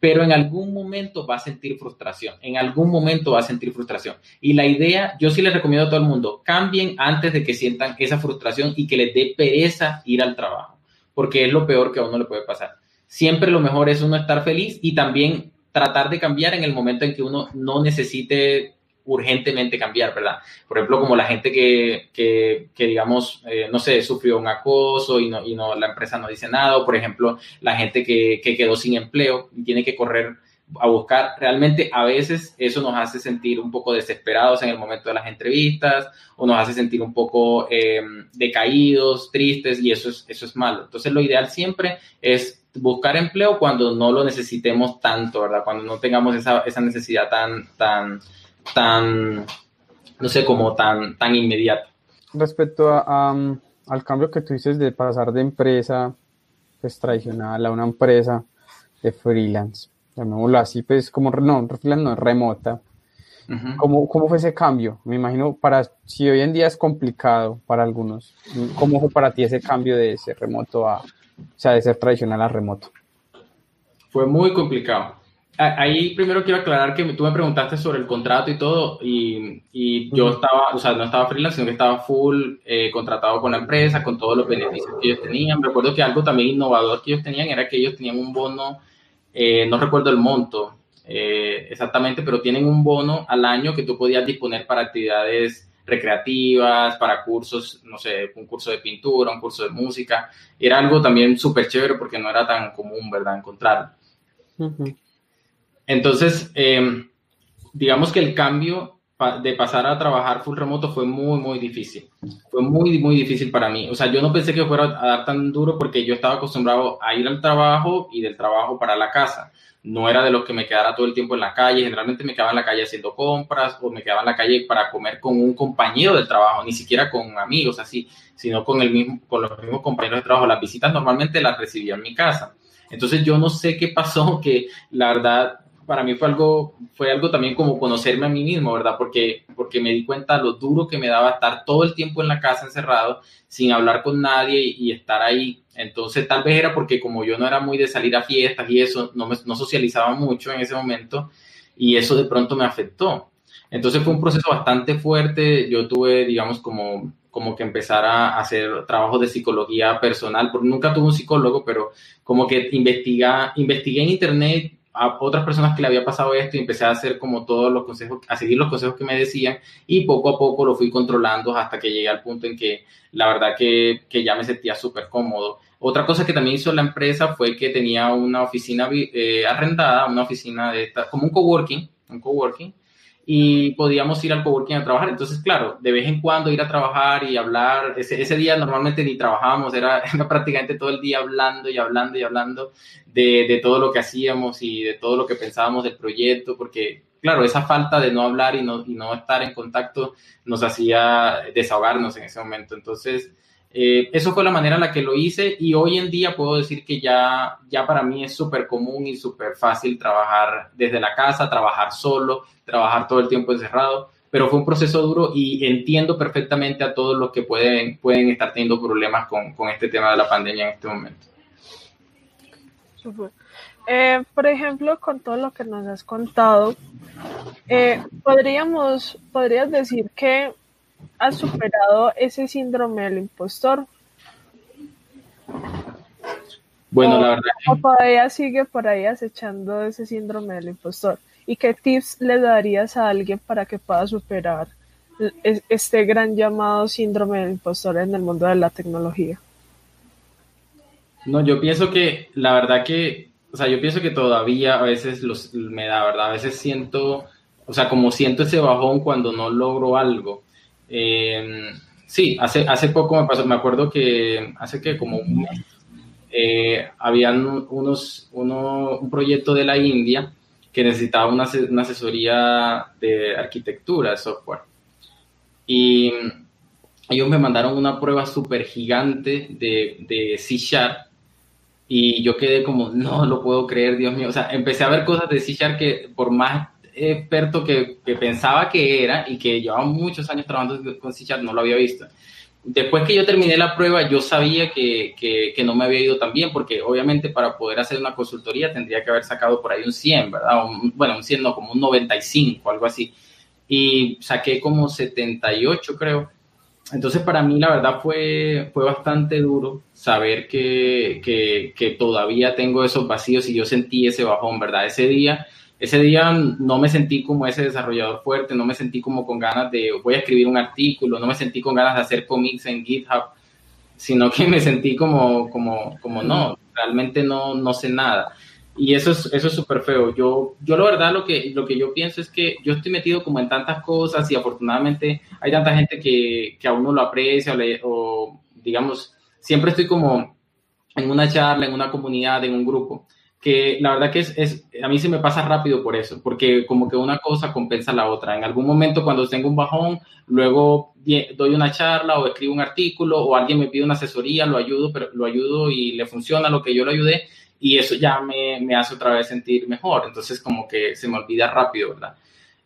Pero en algún momento va a sentir frustración, en algún momento va a sentir frustración. Y la idea, yo sí les recomiendo a todo el mundo, cambien antes de que sientan esa frustración y que les dé pereza ir al trabajo porque es lo peor que a uno le puede pasar. Siempre lo mejor es uno estar feliz y también tratar de cambiar en el momento en que uno no necesite urgentemente cambiar, ¿verdad? Por ejemplo, como la gente que, que, digamos, eh, no sé, sufrió un acoso y, no, y no, la empresa no dice nada, o por ejemplo, la gente que, que quedó sin empleo y tiene que correr a buscar. Realmente a veces eso nos hace sentir un poco desesperados en el momento de las entrevistas o nos hace sentir un poco eh, decaídos, tristes y eso es, eso es malo. Entonces lo ideal siempre es buscar empleo cuando no lo necesitemos tanto, ¿verdad? Cuando no tengamos esa, esa necesidad tan, tan, tan, no sé, como tan, tan inmediata. Respecto a, um, al cambio que tú dices de pasar de empresa pues, tradicional a una empresa de freelance, llamémoslo así, pues como no, no es remota. ¿Cómo, ¿Cómo, fue ese cambio? Me imagino, para si hoy en día es complicado para algunos, ¿cómo fue para ti ese cambio de ese remoto a, o sea, de ser tradicional a remoto? Fue muy complicado. Ahí primero quiero aclarar que tú me preguntaste sobre el contrato y todo, y, y yo estaba, o sea, no estaba freelance, sino que estaba full eh, contratado con la empresa, con todos los beneficios que ellos tenían. Recuerdo que algo también innovador que ellos tenían era que ellos tenían un bono eh, no recuerdo el monto eh, exactamente, pero tienen un bono al año que tú podías disponer para actividades recreativas, para cursos, no sé, un curso de pintura, un curso de música. Era algo también súper chévere porque no era tan común, ¿verdad?, encontrarlo. Entonces, eh, digamos que el cambio de pasar a trabajar full remoto fue muy, muy difícil. Fue muy, muy difícil para mí. O sea, yo no pensé que fuera a dar tan duro porque yo estaba acostumbrado a ir al trabajo y del trabajo para la casa. No era de los que me quedara todo el tiempo en la calle. Generalmente me quedaba en la calle haciendo compras o me quedaba en la calle para comer con un compañero del trabajo, ni siquiera con amigos así, sino con, el mismo, con los mismos compañeros de trabajo. Las visitas normalmente las recibía en mi casa. Entonces yo no sé qué pasó, (laughs) que la verdad para mí fue algo, fue algo también como conocerme a mí mismo, ¿verdad? Porque, porque me di cuenta lo duro que me daba estar todo el tiempo en la casa encerrado, sin hablar con nadie y, estar ahí. Entonces, tal vez era porque como yo no era muy de salir a fiestas y eso, no, no socializaba mucho en ese momento y eso de pronto me afectó. Entonces fue un proceso bastante fuerte. Yo tuve, digamos, como, como que empezar a hacer trabajos de psicología personal, porque nunca tuve un psicólogo, pero como que investiga, investigué en internet a otras personas que le había pasado esto y empecé a hacer como todos los consejos, a seguir los consejos que me decían y poco a poco lo fui controlando hasta que llegué al punto en que la verdad que, que ya me sentía súper cómodo. Otra cosa que también hizo la empresa fue que tenía una oficina eh, arrendada, una oficina de esta, como un coworking, un coworking, y podíamos ir al coworking a trabajar. Entonces, claro, de vez en cuando ir a trabajar y hablar. Ese, ese día normalmente ni trabajábamos, (laughs) era, prácticamente todo el día hablando y hablando y hablando de, de, todo lo que hacíamos y de todo lo que pensábamos del proyecto, porque, claro, esa falta de no hablar y no, y no estar en contacto nos hacía desahogarnos en ese momento. Entonces, eh, eso fue la manera en la que lo hice y hoy en día puedo decir que ya, ya para mí es súper común y súper fácil trabajar desde la casa, trabajar solo, trabajar todo el tiempo encerrado, pero fue un proceso duro y entiendo perfectamente a todos los que pueden, pueden estar teniendo problemas con, con este tema de la pandemia en este momento. Eh, por ejemplo, con todo lo que nos has contado, eh, podríamos, podrías decir que has superado ese síndrome del impostor? Bueno, la verdad. O todavía sigue por ahí acechando ese síndrome del impostor. ¿Y qué tips le darías a alguien para que pueda superar este gran llamado síndrome del impostor en el mundo de la tecnología? No, yo pienso que la verdad que, o sea, yo pienso que todavía a veces los, me da, ¿verdad? A veces siento, o sea, como siento ese bajón cuando no logro algo. Eh, sí, hace, hace poco me pasó, me acuerdo que hace que como un mes eh, habían unos, uno, un proyecto de la India que necesitaba una, una asesoría de arquitectura de software. Y ellos me mandaron una prueba súper gigante de, de C Sharp y yo quedé como, no lo puedo creer, Dios mío. O sea, empecé a ver cosas de C Sharp que por más experto que, que, pensaba que era y que llevaba muchos años trabajando con C no lo había visto. Después que yo terminé la prueba, yo sabía que, que, que, no me había ido tan bien, porque obviamente para poder hacer una consultoría tendría que haber sacado por ahí un 100, ¿verdad? bueno, un 100, no, como un 95, algo así. Y saqué como 78, creo. Entonces, para mí, la verdad, fue, fue bastante duro saber que, que, que todavía tengo esos vacíos y yo sentí ese bajón, ¿verdad? Ese día ese día no me sentí como ese desarrollador fuerte, no me sentí como con ganas de voy a escribir un artículo, no me sentí con ganas de hacer cómics en GitHub, sino que (laughs) me sentí como, como, como no, realmente no, no sé nada. Y eso es eso es súper feo. Yo, yo la verdad lo que, lo que yo pienso es que yo estoy metido como en tantas cosas y afortunadamente hay tanta gente que, que a uno lo aprecia o, o digamos, siempre estoy como en una charla, en una comunidad, en un grupo que la verdad que es, es, a mí se me pasa rápido por eso, porque como que una cosa compensa la otra. En algún momento cuando tengo un bajón, luego doy una charla o escribo un artículo o alguien me pide una asesoría, lo ayudo, pero lo ayudo y le funciona lo que yo lo ayudé y eso ya me, me hace otra vez sentir mejor. Entonces como que se me olvida rápido, ¿verdad?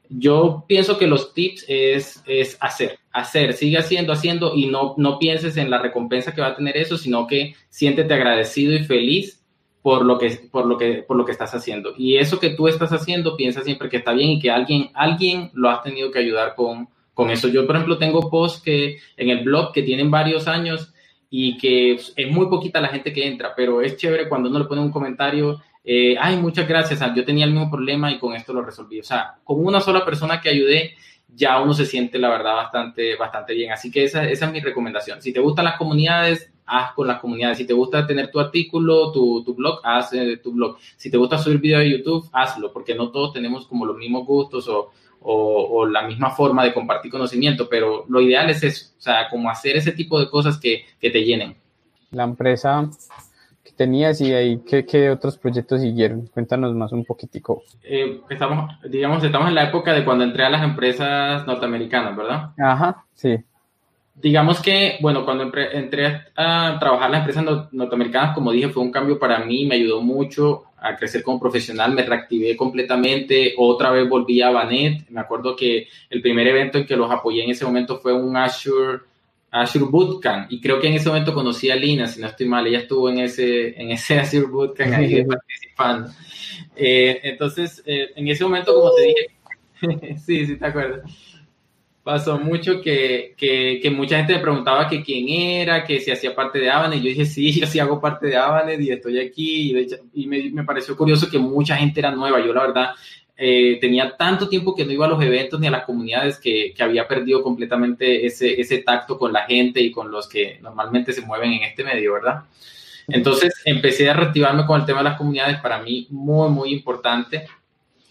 Yo pienso que los tips es, es hacer, hacer, sigue haciendo, haciendo y no, no pienses en la recompensa que va a tener eso, sino que siéntete agradecido y feliz por lo que, por lo que, por lo que estás haciendo. Y eso que tú estás haciendo, piensa siempre que está bien y que alguien, alguien lo has tenido que ayudar con, con eso. Yo, por ejemplo, tengo posts que en el blog que tienen varios años y que es muy poquita la gente que entra, pero es chévere cuando uno le pone un comentario, eh, ay, muchas gracias, yo tenía el mismo problema y con esto lo resolví. O sea, con una sola persona que ayudé, ya uno se siente, la verdad, bastante, bastante bien. Así que esa, esa es mi recomendación. Si te gustan las comunidades, haz con las comunidades. Si te gusta tener tu artículo, tu, tu blog, haz eh, tu blog. Si te gusta subir video de YouTube, hazlo, porque no todos tenemos como los mismos gustos o, o, la misma forma de compartir conocimiento, pero lo ideal es eso, o sea, como hacer ese tipo de cosas que, que te llenen. La empresa que tenías y ahí, ¿qué, qué otros proyectos siguieron? Cuéntanos más un poquitico. Eh, estamos, digamos, estamos en la época de cuando entré a las empresas norteamericanas, ¿verdad? Ajá, sí digamos que, bueno, cuando entré a trabajar en las empresas norteamericanas, como dije, fue un cambio para mí, me ayudó mucho a crecer como profesional, me reactivé completamente, otra vez volví a Banet, me acuerdo que el primer evento en que los apoyé en ese momento fue un Azure, Azure Bootcamp, y creo que en ese momento conocí a Lina, si no estoy mal, ella estuvo en ese, en ese (laughs) Azure Bootcamp ahí participando. Eh, entonces, eh, en ese momento, como te dije, (laughs) sí, sí, te acuerdas pasó mucho que, que, que, mucha gente me preguntaba que quién era, que si hacía parte de Avanes. Yo dije, sí, yo sí hago parte de Avanes y estoy aquí. Y, hecho, y me, me, pareció curioso que mucha gente era nueva. Yo, la verdad, eh, tenía tanto tiempo que no iba a los eventos ni a las comunidades que, que, había perdido completamente ese, ese tacto con la gente y con los que normalmente se mueven en este medio, ¿verdad? Entonces empecé a reactivarme con el tema de las comunidades, para mí muy, muy importante.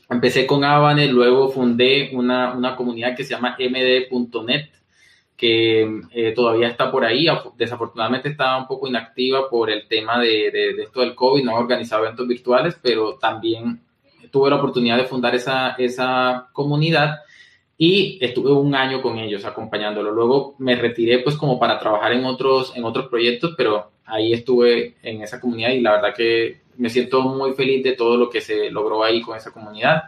Empecé con Avane, luego fundé una, una comunidad que se llama md.net, que eh, todavía está por ahí. Desafortunadamente estaba un poco inactiva por el tema de, de, de, esto del COVID, no he organizado eventos virtuales, pero también tuve la oportunidad de fundar esa, esa comunidad y estuve un año con ellos acompañándolo. Luego me retiré pues como para trabajar en otros, en otros proyectos, pero ahí estuve en esa comunidad y la verdad que me siento muy feliz de todo lo que se logró ahí con esa comunidad.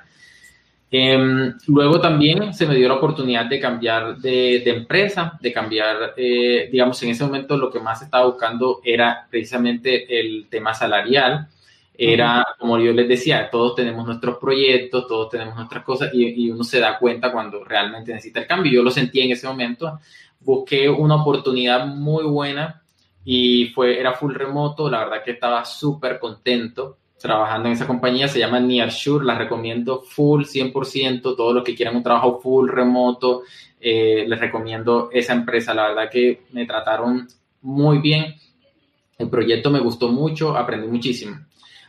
Eh, luego también se me dio la oportunidad de cambiar de, de empresa, de cambiar, eh, digamos, en ese momento lo que más estaba buscando era precisamente el tema salarial. Era, como yo les decía, todos tenemos nuestros proyectos, todos tenemos nuestras cosas y, y uno se da cuenta cuando realmente necesita el cambio. Yo lo sentí en ese momento. Busqué una oportunidad muy buena y fue, era full remoto, la verdad que estaba súper contento trabajando en esa compañía, se llama Nearshore, la recomiendo full 100%, todos los que quieran un trabajo full remoto, eh, les recomiendo esa empresa, la verdad que me trataron muy bien, el proyecto me gustó mucho, aprendí muchísimo.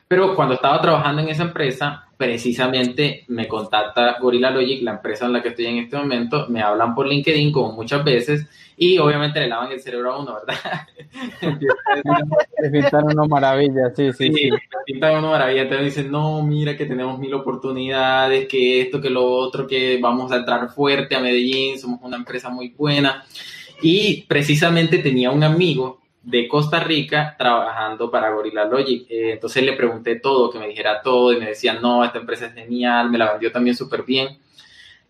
Pero cuando estaba trabajando en esa empresa, precisamente me contacta Gorilla Logic, la empresa en la que estoy en este momento, me hablan por LinkedIn como muchas veces y obviamente le lavan el cerebro a uno, ¿verdad? (laughs) Le pintan una maravilla, sí, sí. Sí, pintan una maravilla, te dicen, no, mira que tenemos mil oportunidades, que esto, que lo otro, que vamos a entrar fuerte a Medellín, somos una empresa muy buena. Y precisamente tenía un amigo de Costa Rica trabajando para Gorilla Logic. Eh, entonces le pregunté todo, que me dijera todo y me decía, no, esta empresa es genial, me la vendió también súper bien.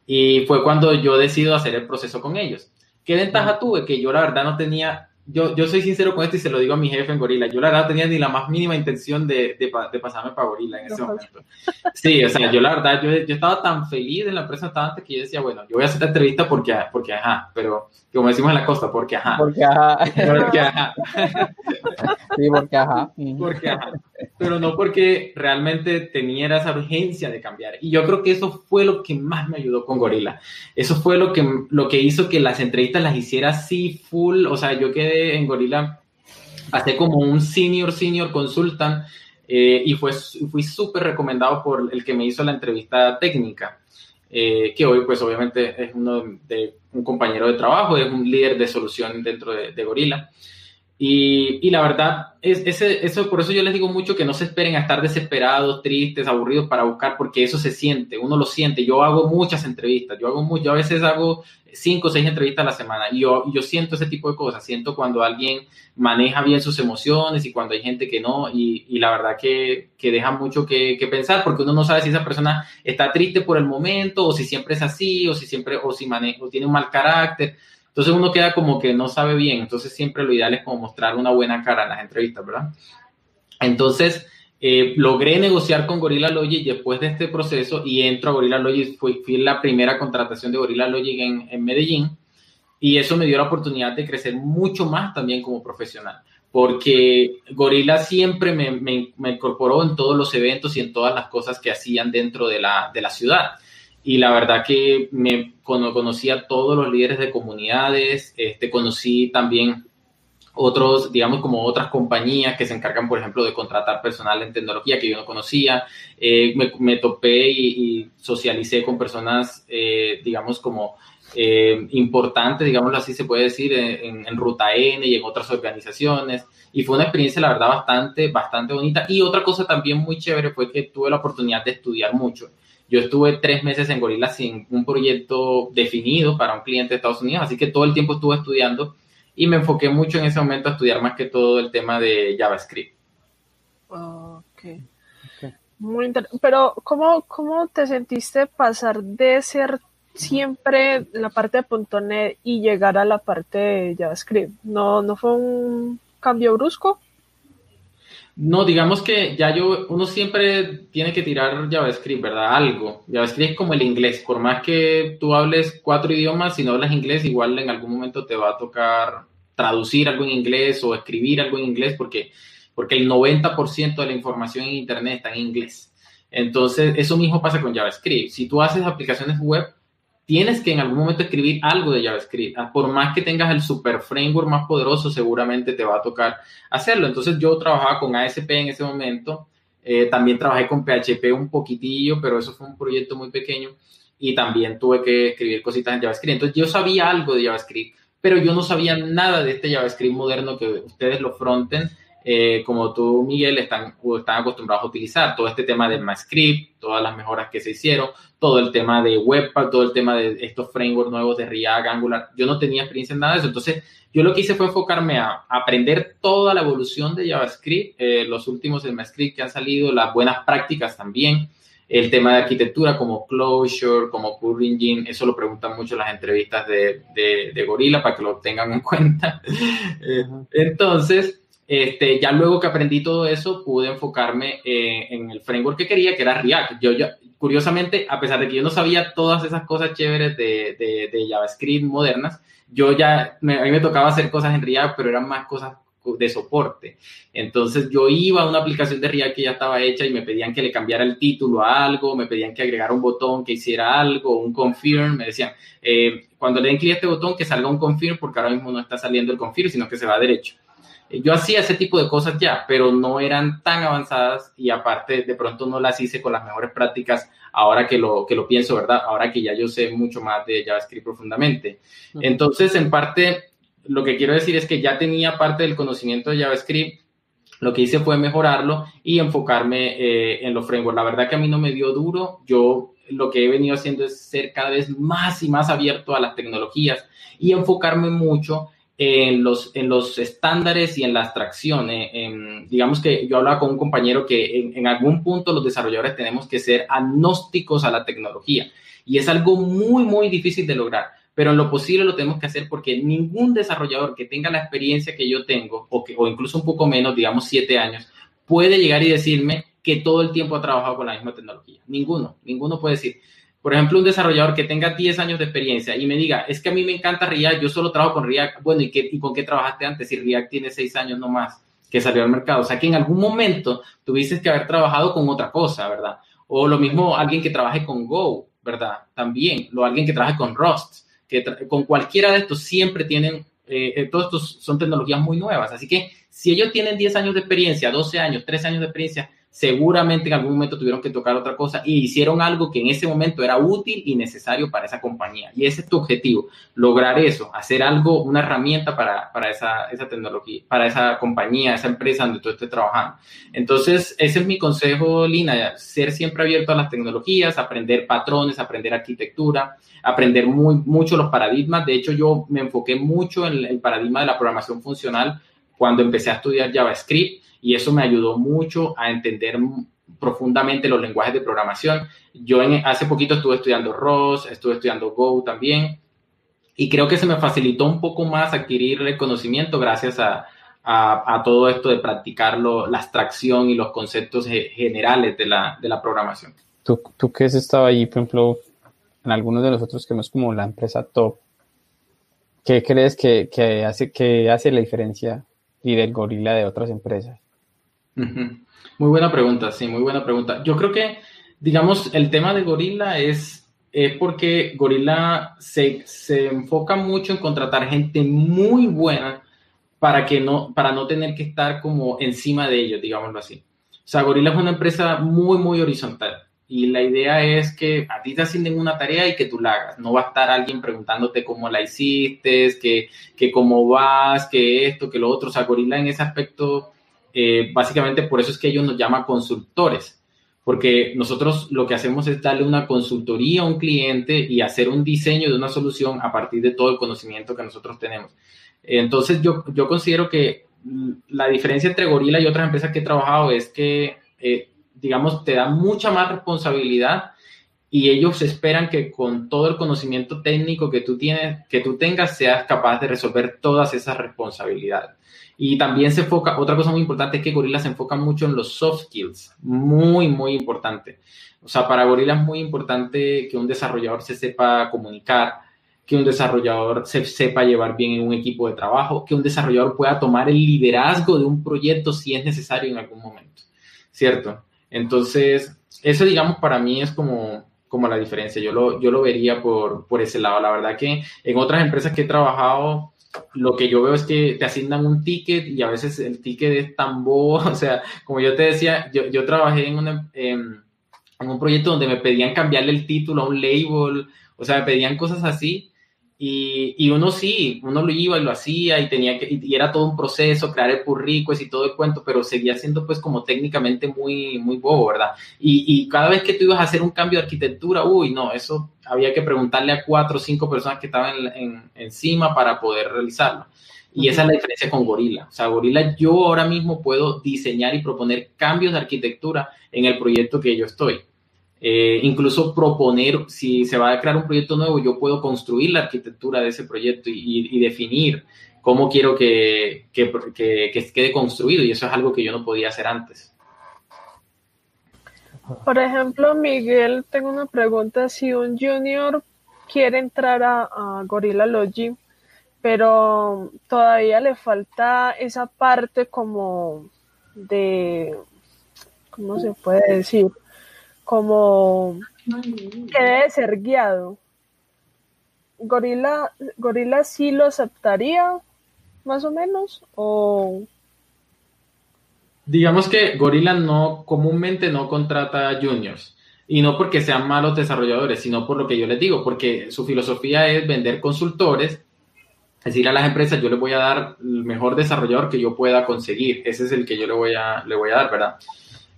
Y fue cuando yo decido hacer el proceso con ellos. ¿Qué ventaja tuve? Que yo la verdad no tenía, yo, yo soy sincero con esto y se lo digo a mi jefe en Gorilla, yo la verdad no tenía ni la más mínima intención de, de, de pasarme para Gorilla en ese momento. Sí, o sea, yo la verdad, yo, yo estaba tan feliz en la empresa estaba antes que yo decía, bueno, yo voy a hacer la entrevista porque, porque ajá, pero como decimos en la costa, porque ajá. Porque ajá. Porque ajá. Sí, porque ajá. Porque ajá. Pero no porque realmente tenía esa urgencia de cambiar. Y yo creo que eso fue lo que más me ayudó con Gorila. Eso fue lo que, lo que hizo que las entrevistas las hiciera así full. O sea, yo quedé en Gorila hasta como un senior, senior consultant. Eh, y fui súper recomendado por el que me hizo la entrevista técnica. Eh, que hoy pues obviamente es uno de un compañero de trabajo, es un líder de solución dentro de, de Gorila. Y, y, la verdad, es, ese, eso, por eso yo les digo mucho que no se esperen a estar desesperados, tristes, aburridos para buscar, porque eso se siente, uno lo siente. Yo hago muchas entrevistas, yo hago mucho, yo a veces hago cinco o seis entrevistas a la semana y yo, yo siento ese tipo de cosas, siento cuando alguien maneja bien sus emociones y cuando hay gente que no, y, y la verdad que, que deja mucho que, que, pensar, porque uno no sabe si esa persona está triste por el momento, o si siempre es así, o si siempre, o si maneja, o tiene un mal carácter. Entonces uno queda como que no sabe bien, entonces siempre lo ideal es como mostrar una buena cara en las entrevistas, ¿verdad? Entonces eh, logré negociar con Gorilla Logic después de este proceso y entro a Gorilla Logic, fui, fui la primera contratación de Gorilla Logic en, en, Medellín y eso me dio la oportunidad de crecer mucho más también como profesional, porque Gorilla siempre me, me, me incorporó en todos los eventos y en todas las cosas que hacían dentro de la, de la ciudad y la verdad que me conocí a todos los líderes de comunidades, este, conocí también otros, digamos, como otras compañías que se encargan, por ejemplo, de contratar personal en tecnología que yo no conocía. Eh, me, me, topé y, y, socialicé con personas, eh, digamos, como eh, importantes, digámoslo así se puede decir, en, en, Ruta N y en otras organizaciones. Y fue una experiencia, la verdad, bastante, bastante bonita. Y otra cosa también muy chévere fue que tuve la oportunidad de estudiar mucho. Yo estuve tres meses en Gorilla sin un proyecto definido para un cliente de Estados Unidos, así que todo el tiempo estuve estudiando y me enfoqué mucho en ese momento a estudiar más que todo el tema de JavaScript. Okay. okay. Muy interesante. Pero, ¿cómo, ¿cómo te sentiste pasar de ser siempre la parte de .NET y llegar a la parte de JavaScript? ¿No, no fue un cambio brusco? No, digamos que ya yo, uno siempre tiene que tirar JavaScript, ¿verdad? Algo. JavaScript es como el inglés. Por más que tú hables cuatro idiomas, si no hablas inglés, igual en algún momento te va a tocar traducir algo en inglés o escribir algo en inglés porque, porque el 90% de la información en Internet está en inglés. Entonces, eso mismo pasa con JavaScript. Si tú haces aplicaciones web, tienes que en algún momento escribir algo de JavaScript. Ah, por más que tengas el super framework más poderoso, seguramente te va a tocar hacerlo. Entonces yo trabajaba con ASP en ese momento, eh, también trabajé con PHP un poquitillo, pero eso fue un proyecto muy pequeño y también tuve que escribir cositas en JavaScript. Entonces yo sabía algo de JavaScript, pero yo no sabía nada de este JavaScript moderno que ustedes lo fronten eh, como tú, Miguel, están, están acostumbrados a utilizar. Todo este tema de MyScript, todas las mejoras que se hicieron, todo el tema de Webpack, todo el tema de estos frameworks nuevos de React, Angular. Yo no tenía experiencia en nada de eso. Entonces, yo lo que hice fue enfocarme a aprender toda la evolución de JavaScript, eh, los últimos de MyScript que han salido, las buenas prácticas también. El tema de arquitectura como Closure, como Curve Engine, eso lo preguntan mucho las entrevistas de, de, de Gorilla para que lo tengan en cuenta. (laughs) Entonces, este, ya luego que aprendí todo eso, pude enfocarme eh, en el framework que quería, que era React. Yo, ya, curiosamente, a pesar de que yo no sabía todas esas cosas chéveres de, de, JavaScript modernas, yo ya, a mí me tocaba hacer cosas en React, pero eran más cosas de soporte. Entonces yo iba a una aplicación de React que ya estaba hecha y me pedían que le cambiara el título a algo, me pedían que agregara un botón que hiciera algo, un confirm, me decían, eh, cuando le den clic a este botón que salga un confirm porque ahora mismo no está saliendo el confirm, sino que se va derecho. Yo hacía ese tipo de cosas ya, pero no eran tan avanzadas y aparte de pronto no las hice con las mejores prácticas ahora que lo, que lo pienso, ¿verdad? Ahora que ya yo sé mucho más de JavaScript profundamente. Entonces, en parte, lo que quiero decir es que ya tenía parte del conocimiento de JavaScript, lo que hice fue mejorarlo y enfocarme eh, en los frameworks. La verdad que a mí no me dio duro, yo lo que he venido haciendo es ser cada vez más y más abierto a las tecnologías y enfocarme mucho en los, en los estándares y en la abstracción. digamos que yo hablaba con un compañero que en, algún punto los desarrolladores tenemos que ser agnósticos a la tecnología y es algo muy, muy difícil de lograr, pero en lo posible lo tenemos que hacer porque ningún desarrollador que tenga la experiencia que yo tengo o, que, o incluso un poco menos, digamos siete años, puede llegar y decirme que todo el tiempo ha trabajado con la misma tecnología. Ninguno, ninguno puede decir por ejemplo, un desarrollador que tenga 10 años de experiencia y me diga, es que a mí me encanta React, yo solo trabajo con React, bueno, ¿y, con qué trabajaste antes? Si React tiene 6 años nomás que salió al mercado. O sea que en algún momento tuviste que haber trabajado con otra cosa, ¿verdad? O lo mismo alguien que trabaje con Go, ¿verdad? También, o alguien que trabaje con Rust, que con cualquiera de estos siempre tienen, eh, eh, todos estos son tecnologías muy nuevas. Así que si ellos tienen 10 años de experiencia, 12 años, 13 años de experiencia, seguramente en algún momento tuvieron que tocar otra cosa y hicieron algo que en ese momento era útil y necesario para esa compañía. Y ese es tu objetivo, lograr eso, hacer algo, una herramienta para, para esa, esa tecnología, para esa compañía, esa empresa donde tú estés trabajando. Entonces, ese es mi consejo, Lina, ser siempre abierto a las tecnologías, aprender patrones, aprender arquitectura, aprender muy, mucho los paradigmas. De hecho, yo me enfoqué mucho en el paradigma de la programación funcional cuando empecé a estudiar JavaScript y eso me ayudó mucho a entender profundamente los lenguajes de programación. Yo en, hace poquito estuve estudiando ROS, estuve estudiando Go también y creo que se me facilitó un poco más adquirir el conocimiento gracias a, a, todo esto de practicarlo, la abstracción y los conceptos generales de la, de la programación. ¿Tú, tú que has estado ahí, por ejemplo, en algunos de nosotros que hemos como la empresa top, ¿qué crees que, que, hace, que hace la diferencia y del gorila de otras empresas? Muy buena pregunta, sí, muy buena pregunta. Yo creo que, digamos, el tema de Gorilla es, es porque Gorilla se, se enfoca mucho en contratar gente muy buena para, que no, para no tener que estar como encima de ellos, digámoslo así. O sea, Gorilla es una empresa muy, muy horizontal. Y la idea es que a ti te asignen una tarea y que tú la hagas. No va a estar alguien preguntándote cómo la hiciste, que, que cómo vas, que esto, que lo otro. O sea, Gorilla en ese aspecto eh, básicamente por eso es que ellos nos llaman consultores, porque nosotros lo que hacemos es darle una consultoría a un cliente y hacer un diseño de una solución a partir de todo el conocimiento que nosotros tenemos. Entonces yo, yo considero que la diferencia entre Gorilla y otras empresas que he trabajado es que, eh, digamos, te da mucha más responsabilidad y ellos esperan que con todo el conocimiento técnico que tú tienes, que tú tengas, seas capaz de resolver todas esas responsabilidades. Y también se enfoca, otra cosa muy importante es que Gorilla se enfoca mucho en los soft skills, muy, muy importante. O sea, para Gorilla es muy importante que un desarrollador se sepa comunicar, que un desarrollador se sepa llevar bien en un equipo de trabajo, que un desarrollador pueda tomar el liderazgo de un proyecto si es necesario en algún momento, ¿cierto? Entonces, eso digamos para mí es como como la diferencia. Yo lo, yo lo vería por, por ese lado. La verdad que en otras empresas que he trabajado, lo que yo veo es que te asignan un ticket y a veces el ticket es tan bobo. (laughs) O sea, como yo te decía, yo, yo trabajé en, una, en un proyecto donde me pedían cambiarle el título a un label, o sea, me pedían cosas así y, y, uno sí, uno lo iba y lo hacía y tenía que, y era todo un proceso, crear el currículo y todo el cuento, pero seguía siendo pues como técnicamente muy, muy bobo, ¿verdad? Y, y, cada vez que tú ibas a hacer un cambio de arquitectura, uy, no, eso había que preguntarle a cuatro o cinco personas que estaban en, encima para poder realizarlo. Y esa es la diferencia con Gorilla. O sea, Gorilla yo ahora mismo puedo diseñar y proponer cambios de arquitectura en el proyecto que yo estoy. Eh, incluso proponer, si se va a crear un proyecto nuevo, yo puedo construir la arquitectura de ese proyecto y, definir cómo quiero que, que, que, quede construido y eso es algo que yo no podía hacer antes. Por ejemplo, Miguel, tengo una pregunta. Si un junior quiere entrar a, a Gorilla Logic, pero todavía le falta esa parte como de, ¿cómo se puede decir? como que debe ser guiado. Gorila, Gorila sí lo aceptaría, más o menos, o digamos que Gorilla no comúnmente no contrata juniors y no porque sean malos desarrolladores, sino por lo que yo les digo, porque su filosofía es vender consultores, decir a las empresas yo les voy a dar el mejor desarrollador que yo pueda conseguir, ese es el que yo le voy a le voy a dar, ¿verdad?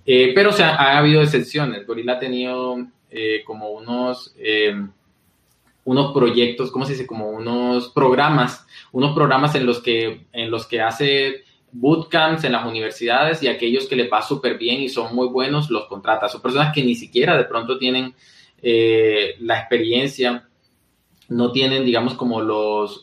Eh, pero o sea, ha habido excepciones. Gorilla ha tenido eh, como unos, eh, unos proyectos, ¿cómo se dice? Como unos programas, unos programas en los que, en los que hace bootcamps en las universidades y aquellos que le va súper bien y son muy buenos los contrata. Son personas que ni siquiera de pronto tienen la experiencia, no tienen, digamos, como los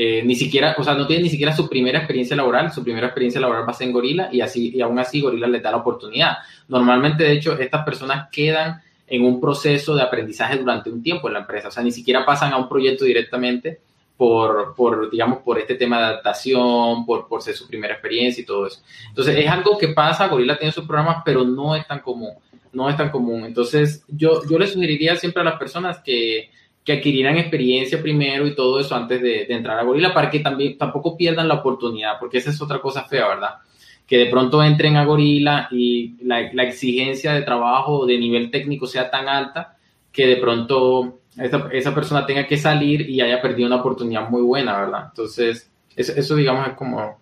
eh, ni siquiera, o sea, no tiene ni siquiera su primera experiencia laboral, su primera experiencia laboral va a ser en Gorila y así, y aún así Gorila les da la oportunidad. Normalmente, de hecho, estas personas quedan en un proceso de aprendizaje durante un tiempo en la empresa, o sea, ni siquiera pasan a un proyecto directamente por, por digamos, por este tema de adaptación, por, por ser su primera experiencia y todo eso. Entonces, es algo que pasa, Gorila tiene sus programas, pero no es tan común, no es tan común. Entonces, yo, yo le sugeriría siempre a las personas que, que adquirieran experiencia primero y todo eso antes de, entrar a Gorila para que también tampoco pierdan la oportunidad, porque esa es otra cosa fea, ¿verdad? Que de pronto entren a Gorila y la, exigencia de trabajo de nivel técnico sea tan alta que de pronto esa, esa, persona tenga que salir y haya perdido una oportunidad muy buena, ¿verdad? Entonces, eso, eso digamos es como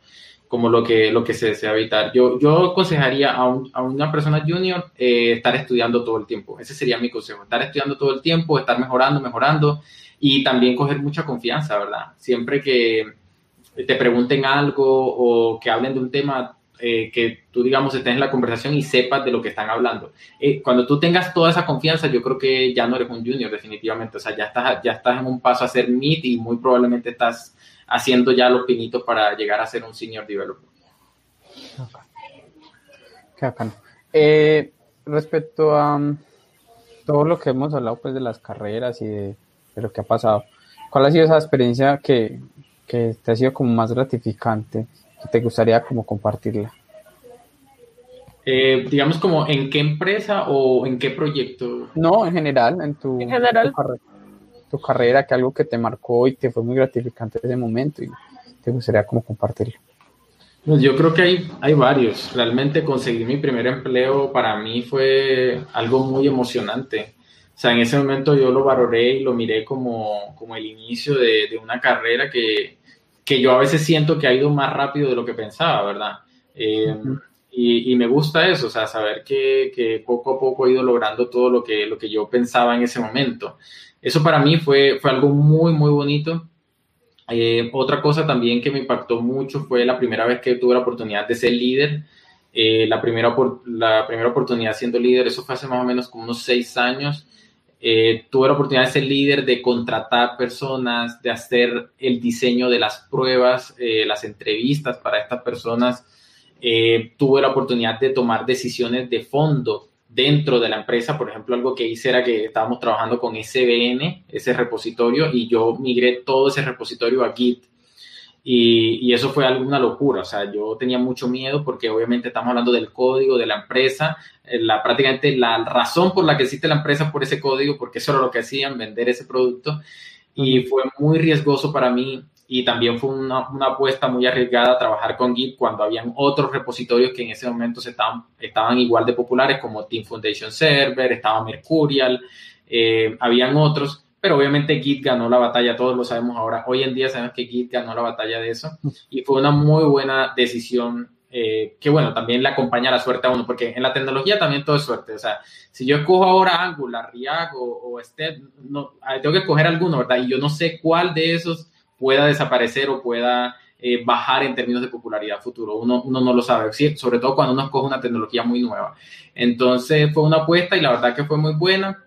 como lo que, lo que se desea evitar. Yo, yo aconsejaría a, a una persona junior eh, estar estudiando todo el tiempo. Ese sería mi consejo, estar estudiando todo el tiempo, estar mejorando, mejorando y también coger mucha confianza, ¿verdad? Siempre que te pregunten algo o que hablen de un tema, eh, que tú, digamos, estés en la conversación y sepas de lo que están hablando. Eh, cuando tú tengas toda esa confianza, yo creo que ya no eres un junior, definitivamente. O sea, ya estás, ya estás en un paso a ser mid y muy probablemente estás haciendo ya los pinitos para llegar a ser un senior developer. Qué bacano. Eh, respecto a um, todo lo que hemos hablado pues de las carreras y de, lo que ha pasado, ¿cuál ha sido esa experiencia que, que, te ha sido como más gratificante, que te gustaría como compartirla? Eh, digamos como en qué empresa o en qué proyecto? No, en general, en tu, ¿En general? tu carrera, que algo que te marcó y te fue muy gratificante ese momento y te gustaría como compartirlo? Pues yo creo que hay, hay varios. Realmente conseguir mi primer empleo para mí fue algo muy emocionante. O sea, en ese momento yo lo valoré y lo miré como, como el inicio de, de una carrera que, que, yo a veces siento que ha ido más rápido de lo que pensaba, ¿verdad? Eh, y, y, me gusta eso, o sea, saber que, que, poco a poco he ido logrando todo lo que, lo que yo pensaba en ese momento. Eso para mí fue, fue algo muy, muy bonito. Eh, otra cosa también que me impactó mucho fue la primera vez que tuve la oportunidad de ser líder. Eh, la, primera, la primera oportunidad siendo líder, eso fue hace más o menos como unos seis años. Eh, tuve la oportunidad de ser líder, de contratar personas, de hacer el diseño de las pruebas, eh, las entrevistas para estas personas. tuve la oportunidad de tomar decisiones de fondo dentro de la empresa. Por ejemplo, algo que hice era que estábamos trabajando con SBN, ese repositorio, y yo migré todo ese repositorio a Git. Y, eso fue alguna locura, o sea, yo tenía mucho miedo porque obviamente estamos hablando del código de la empresa, eh, la, prácticamente la razón por la que existe la empresa por ese código, porque eso era lo que hacían, vender ese producto. Y fue muy riesgoso para mí y también fue una, una, apuesta muy arriesgada trabajar con Git cuando habían otros repositorios que en ese momento se estaban, estaban igual de populares como Team Foundation Server, estaba Mercurial, eh, habían otros, pero obviamente Git ganó la batalla, todos lo sabemos ahora. Hoy en día sabemos que Git ganó la batalla de eso y fue una muy buena decisión eh, que bueno, también le acompaña la suerte a uno, porque en la tecnología también todo es suerte. O sea, si yo escojo ahora Angular, React o, o Step, no, tengo que escoger alguno, ¿verdad? Y yo no sé cuál de esos pueda desaparecer o pueda eh, bajar en términos de popularidad futuro. Uno, uno no lo sabe, sobre todo cuando uno escoge una tecnología muy nueva. Entonces fue una apuesta y la verdad que fue muy buena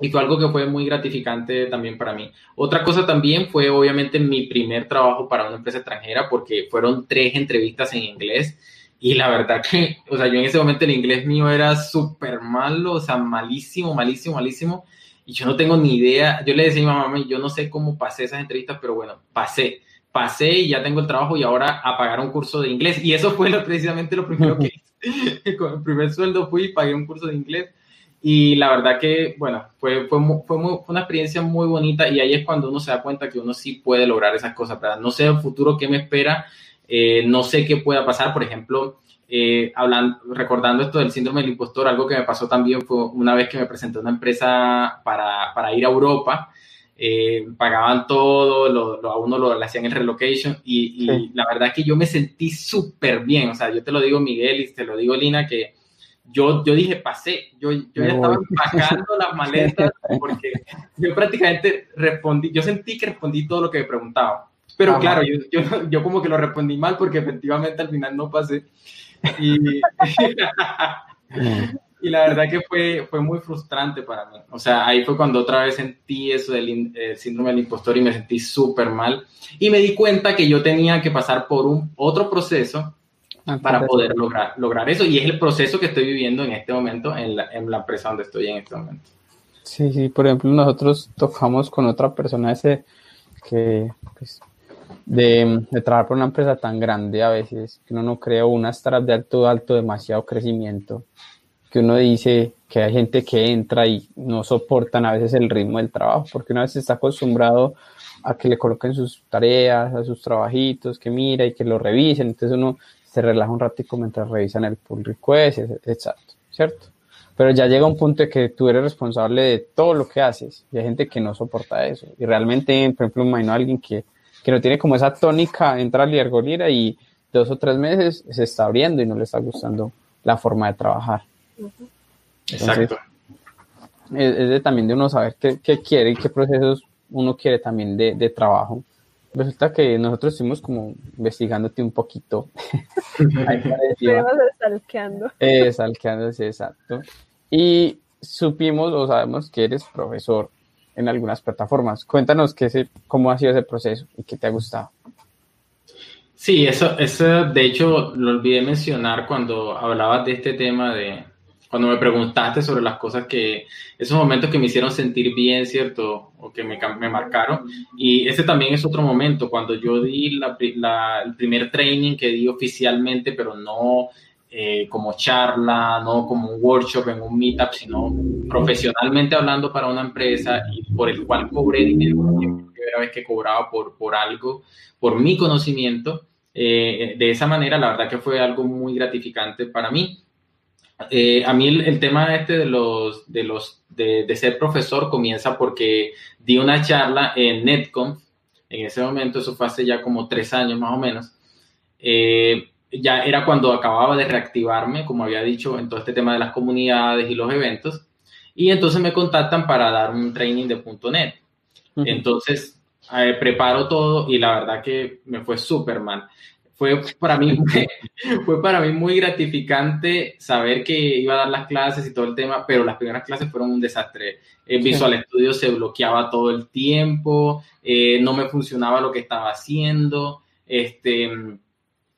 y fue algo que fue muy gratificante también para mí. Otra cosa también fue obviamente mi primer trabajo para una empresa extranjera porque fueron tres entrevistas en inglés y la verdad que, o sea, yo en ese momento el inglés mío era súper malo, o sea, malísimo, malísimo, malísimo y yo no tengo ni idea. Yo le decía a mi mamá, yo no sé cómo pasé esas entrevistas, pero bueno, pasé. Pasé y ya tengo el trabajo y ahora a pagar un curso de inglés. Y eso fue precisamente lo primero que (laughs) hice. (laughs) Con el primer sueldo fui y pagué un curso de inglés. Y la verdad que, bueno, fue, fue, fue, una experiencia muy bonita y ahí es cuando uno se da cuenta que uno sí puede lograr esas cosas. ¿verdad? No sé el futuro qué me espera, eh, no sé qué pueda pasar. Por ejemplo, eh, hablando, recordando esto del síndrome del impostor, algo que me pasó también fue una vez que me presenté a una empresa para, para ir a Europa, eh, pagaban todo, lo, a uno lo, le hacían el relocation y, y la verdad que yo me sentí súper bien, o sea, yo te lo digo Miguel y te lo digo Lina, que yo, yo dije, pasé, yo, yo ya estaba empacando las maletas (laughs) porque yo prácticamente respondí, yo sentí que respondí todo lo que me preguntaba. Pero claro, yo, yo, yo, como que lo respondí mal porque efectivamente al final no pasé. Y, (laughs) y la verdad que fue, fue muy frustrante para mí. O sea, ahí fue cuando otra vez sentí eso del síndrome del impostor y me sentí súper mal. Y me di cuenta que yo tenía que pasar por un otro proceso ah, para poder lograr, lograr eso. Y es el proceso que estoy viviendo en este momento en la, en la empresa donde estoy en este momento. Sí, sí, por ejemplo, nosotros tocamos con otra persona ese que pues, de, trabajar por una empresa tan grande a veces, que uno no crea una startup de alto, alto, demasiado crecimiento, que uno dice que hay gente que entra y no soportan a veces el ritmo del trabajo, porque una vez está acostumbrado a que le coloquen sus tareas, a sus trabajitos, que mira y que lo revisen, entonces uno se relaja un ratico mientras revisan el pull request, exacto, ¿cierto? Pero ya llega un punto de que tú eres responsable de todo lo que haces y hay gente que no soporta eso. Y realmente, por ejemplo, imagino a alguien que que no tiene como esa tónica, entra al Liergolira y dos o tres meses se está abriendo y no le está gustando la forma de trabajar. Exacto. Es, de, también de uno saber qué, qué, quiere y qué procesos uno quiere también de, de trabajo. Resulta que nosotros estuvimos como investigándote un poquito. (laughs) Estuvimos salqueando. Eh, salqueándose, exacto. Y supimos o sabemos que eres profesor en algunas plataformas. Cuéntanos qué, cómo ha sido ese proceso y qué te ha gustado. Sí, eso, eso de hecho lo olvidé mencionar cuando hablabas de este tema de cuando me preguntaste sobre las cosas que, esos momentos que me hicieron sentir bien, ¿cierto? O que me, me marcaron. Y ese también es otro momento, cuando yo di la, la, el primer training que di oficialmente, pero no eh, como charla, no como un workshop en un meetup, sino profesionalmente hablando para una empresa y por el cual cobré dinero, la primera vez que cobraba por, por algo, por mi conocimiento. Eh, de esa manera, la verdad que fue algo muy gratificante para mí. Eh, a mí el, tema este de los de los de, de, ser profesor comienza porque di una charla en Netcom en ese momento eso fue hace ya como tres años más o menos eh, ya era cuando acababa de reactivarme, como había dicho, en todo este tema de las comunidades y los eventos. Y entonces me contactan para dar un training de .NET. Entonces, eh, preparo todo y la verdad que me fue súper mal. Fue para mí, (laughs) fue para mí muy gratificante saber que iba a dar las clases y todo el tema, pero las primeras clases fueron un desastre. El Visual Studio se bloqueaba todo el tiempo, eh, no me funcionaba lo que estaba haciendo, este,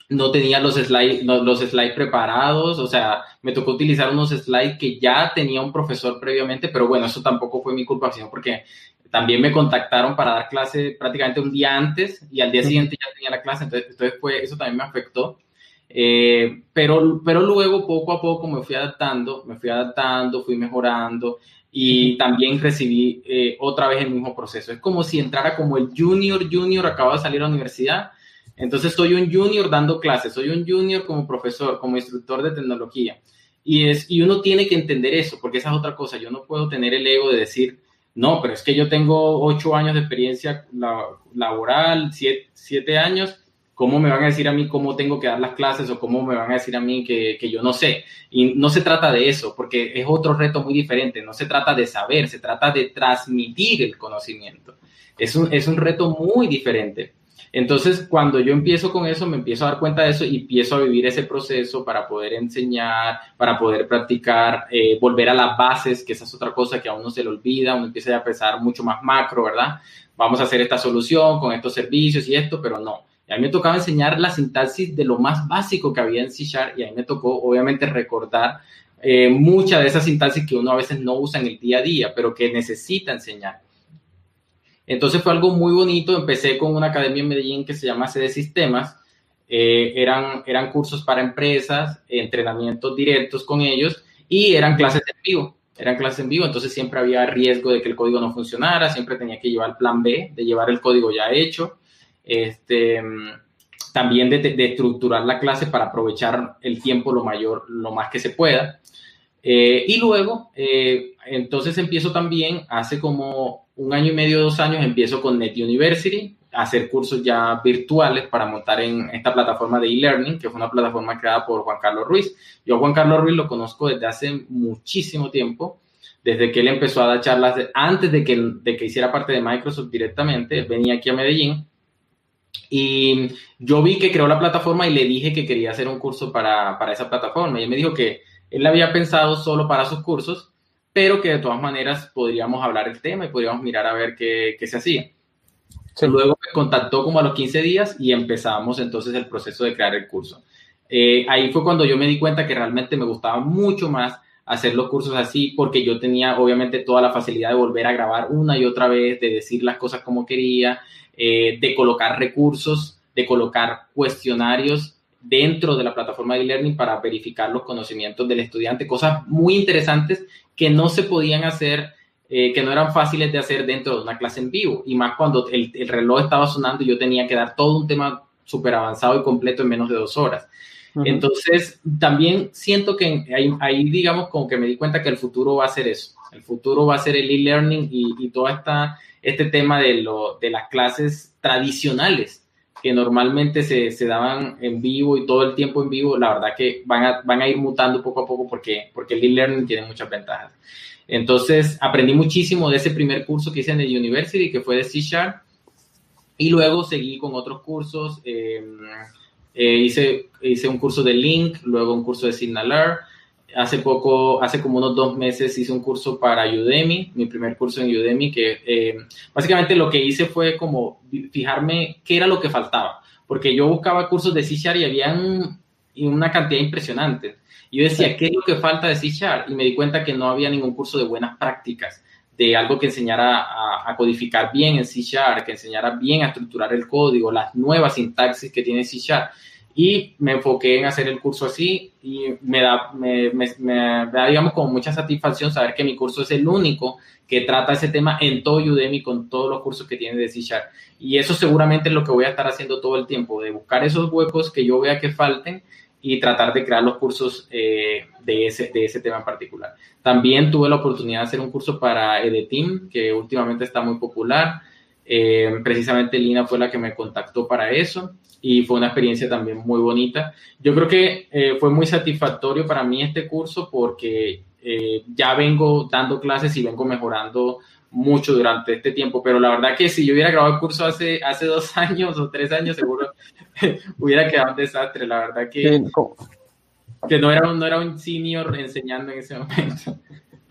no tenía los slides, los slides preparados, o sea, me tocó utilizar unos slides que ya tenía un profesor previamente, pero bueno, eso tampoco fue mi culpa, sino porque también me contactaron para dar clase prácticamente un día antes y al día siguiente ya tenía la clase, entonces, entonces fue, eso también me afectó. Eh, pero, pero luego poco a poco me fui adaptando, me fui adaptando, fui mejorando y también recibí eh, otra vez el mismo proceso. Es como si entrara como el junior, junior, acabo de salir a la universidad. Entonces soy un junior dando clases, soy un junior como profesor, como instructor de tecnología. Y, es, y uno tiene que entender eso, porque esa es otra cosa. Yo no puedo tener el ego de decir, no, pero es que yo tengo ocho años de experiencia laboral, siete, años, ¿cómo me van a decir a mí cómo tengo que dar las clases o cómo me van a decir a mí que, yo no sé? Y no se trata de eso, porque es otro reto muy diferente, no se trata de saber, se trata de transmitir el conocimiento. Es un, es un reto muy diferente. Entonces, cuando yo empiezo con eso, me empiezo a dar cuenta de eso y empiezo a vivir ese proceso para poder enseñar, para poder practicar, eh, volver a las bases, que esa es otra cosa que a uno se le olvida, uno empieza a pensar mucho más macro, ¿verdad? Vamos a hacer esta solución con estos servicios y esto, pero no. a mí me tocaba enseñar la sintaxis de lo más básico que había en C Sharp y a mí me tocó, obviamente, recordar eh, mucha de esa sintaxis que uno a veces no usa en el día a día, pero que necesita enseñar. Entonces fue algo muy bonito. Empecé con una academia en Medellín que se llama CD Sistemas. Eh, eran, eran cursos para empresas, entrenamientos directos con ellos y eran clases en vivo. Eran clases en vivo, entonces siempre había riesgo de que el código no funcionara, siempre tenía que llevar el plan B, de llevar el código ya hecho. Este, también de, de estructurar la clase para aprovechar el tiempo lo mayor, lo más que se pueda. Eh, y luego, eh, entonces empiezo también, hace como un año y medio, dos años, empiezo con Net University, a hacer cursos ya virtuales para montar en esta plataforma de e-learning, que fue una plataforma creada por Juan Carlos Ruiz. Yo a Juan Carlos Ruiz lo conozco desde hace muchísimo tiempo, desde que él empezó a dar charlas, antes de que, de que hiciera parte de Microsoft directamente, venía aquí a Medellín. Y yo vi que creó la plataforma y le dije que quería hacer un curso para, para esa plataforma. Y él me dijo que él había pensado solo para sus cursos, pero que de todas maneras podríamos hablar el tema y podríamos mirar a ver qué, qué se hacía. Luego me contactó como a los 15 días y empezamos entonces el proceso de crear el curso. Eh, ahí fue cuando yo me di cuenta que realmente me gustaba mucho más hacer los cursos así porque yo tenía obviamente toda la facilidad de volver a grabar una y otra vez, de decir las cosas como quería, eh, de colocar recursos, de colocar cuestionarios dentro de la plataforma de e-learning para verificar los conocimientos del estudiante, cosas muy interesantes que no se podían hacer, eh, que no eran fáciles de hacer dentro de una clase en vivo, y más cuando el, reloj estaba sonando y yo tenía que dar todo un tema súper avanzado y completo en menos de dos horas. Entonces, también siento que ahí, digamos, como que me di cuenta que el futuro va a ser eso. El futuro va a ser el e-learning y, y, todo esta, este tema de, lo, de las clases tradicionales que normalmente se, se, daban en vivo y todo el tiempo en vivo, la verdad que van a, van a ir mutando poco a poco porque, porque el e-learning tiene muchas ventajas. Entonces, aprendí muchísimo de ese primer curso que hice en el University, que fue de C Sharp, y luego seguí con otros cursos. Em, eh, hice, hice un curso de Link, luego un curso de Signaler, hace poco, hace como unos dos meses hice un curso para Udemy, mi primer curso en Udemy, que eh, básicamente lo que hice fue como fijarme qué era lo que faltaba, porque yo buscaba cursos de C y había una cantidad impresionante. Y yo decía, ¿qué es lo que falta de C Y me di cuenta que no había ningún curso de buenas prácticas, de algo que enseñara a, codificar bien en C que enseñara bien a estructurar el código, las nuevas sintaxis que tiene C y me enfoqué en hacer el curso así y me da, me, me, da, digamos, como mucha satisfacción saber que mi curso es el único que trata ese tema en todo Udemy con todos los cursos que tiene de C Y eso seguramente es lo que voy a estar haciendo todo el tiempo, de buscar esos huecos que yo vea que falten y tratar de crear los cursos eh, de, ese, de ese tema en particular. También tuve la oportunidad de hacer un curso para Edeteam, que últimamente está muy popular. Eh, precisamente Lina fue la que me contactó para eso y fue una experiencia también muy bonita. Yo creo que eh, fue muy satisfactorio para mí este curso porque eh, ya vengo dando clases y vengo mejorando mucho durante este tiempo, pero la verdad que si yo hubiera grabado el curso hace, hace dos (laughs) años o tres años, seguro (laughs) hubiera quedado un desastre, la verdad que, que no, era, no era un senior enseñando en ese momento.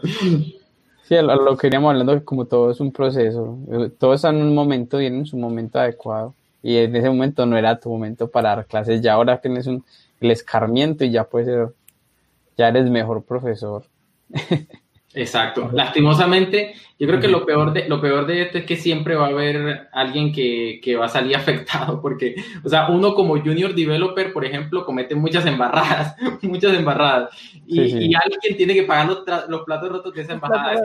(laughs) Sí, lo que iríamos hablando, como todo es un proceso, todo está en un momento y en su momento adecuado, y en ese momento no era tu momento para dar clases, ya ahora tienes un, el escarmiento y ya puedes ser, ya eres mejor profesor. (laughs) Exacto. Lastimosamente, yo creo que lo peor de, lo peor de esto es que siempre va a haber alguien que, que, va a salir (laughs) afectado, porque, o sea, uno como junior developer, por ejemplo, comete muchas embarradas, (laughs) muchas embarradas, y, y alguien tiene que pagar los, los, platos rotos de esa embarrada.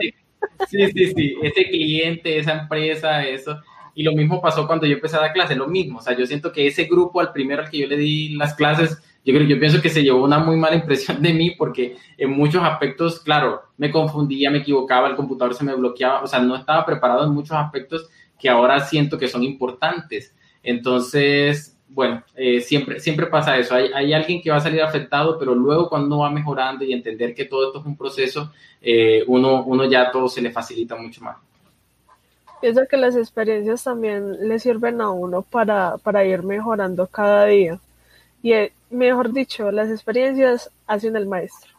Sí, sí, sí, ese cliente, esa empresa, eso. Y lo mismo pasó cuando yo empecé a dar clases, lo mismo. O sea, yo siento que ese grupo, al primero al que yo le di las clases, yo creo, yo pienso que se llevó una muy mala impresión de mí porque en muchos aspectos, claro, me confundía, me equivocaba, el computador se me bloqueaba, o sea, no estaba preparado en muchos aspectos que ahora siento que son importantes. Entonces, bueno, eh, siempre, siempre pasa eso. Hay, alguien que va a salir afectado, pero luego cuando va mejorando y entender que todo esto es un proceso, eh, uno, uno ya todo se le facilita mucho más. Pienso que las experiencias también le sirven a uno para, para ir mejorando cada día. Y eh, mejor dicho, las experiencias hacen el maestro.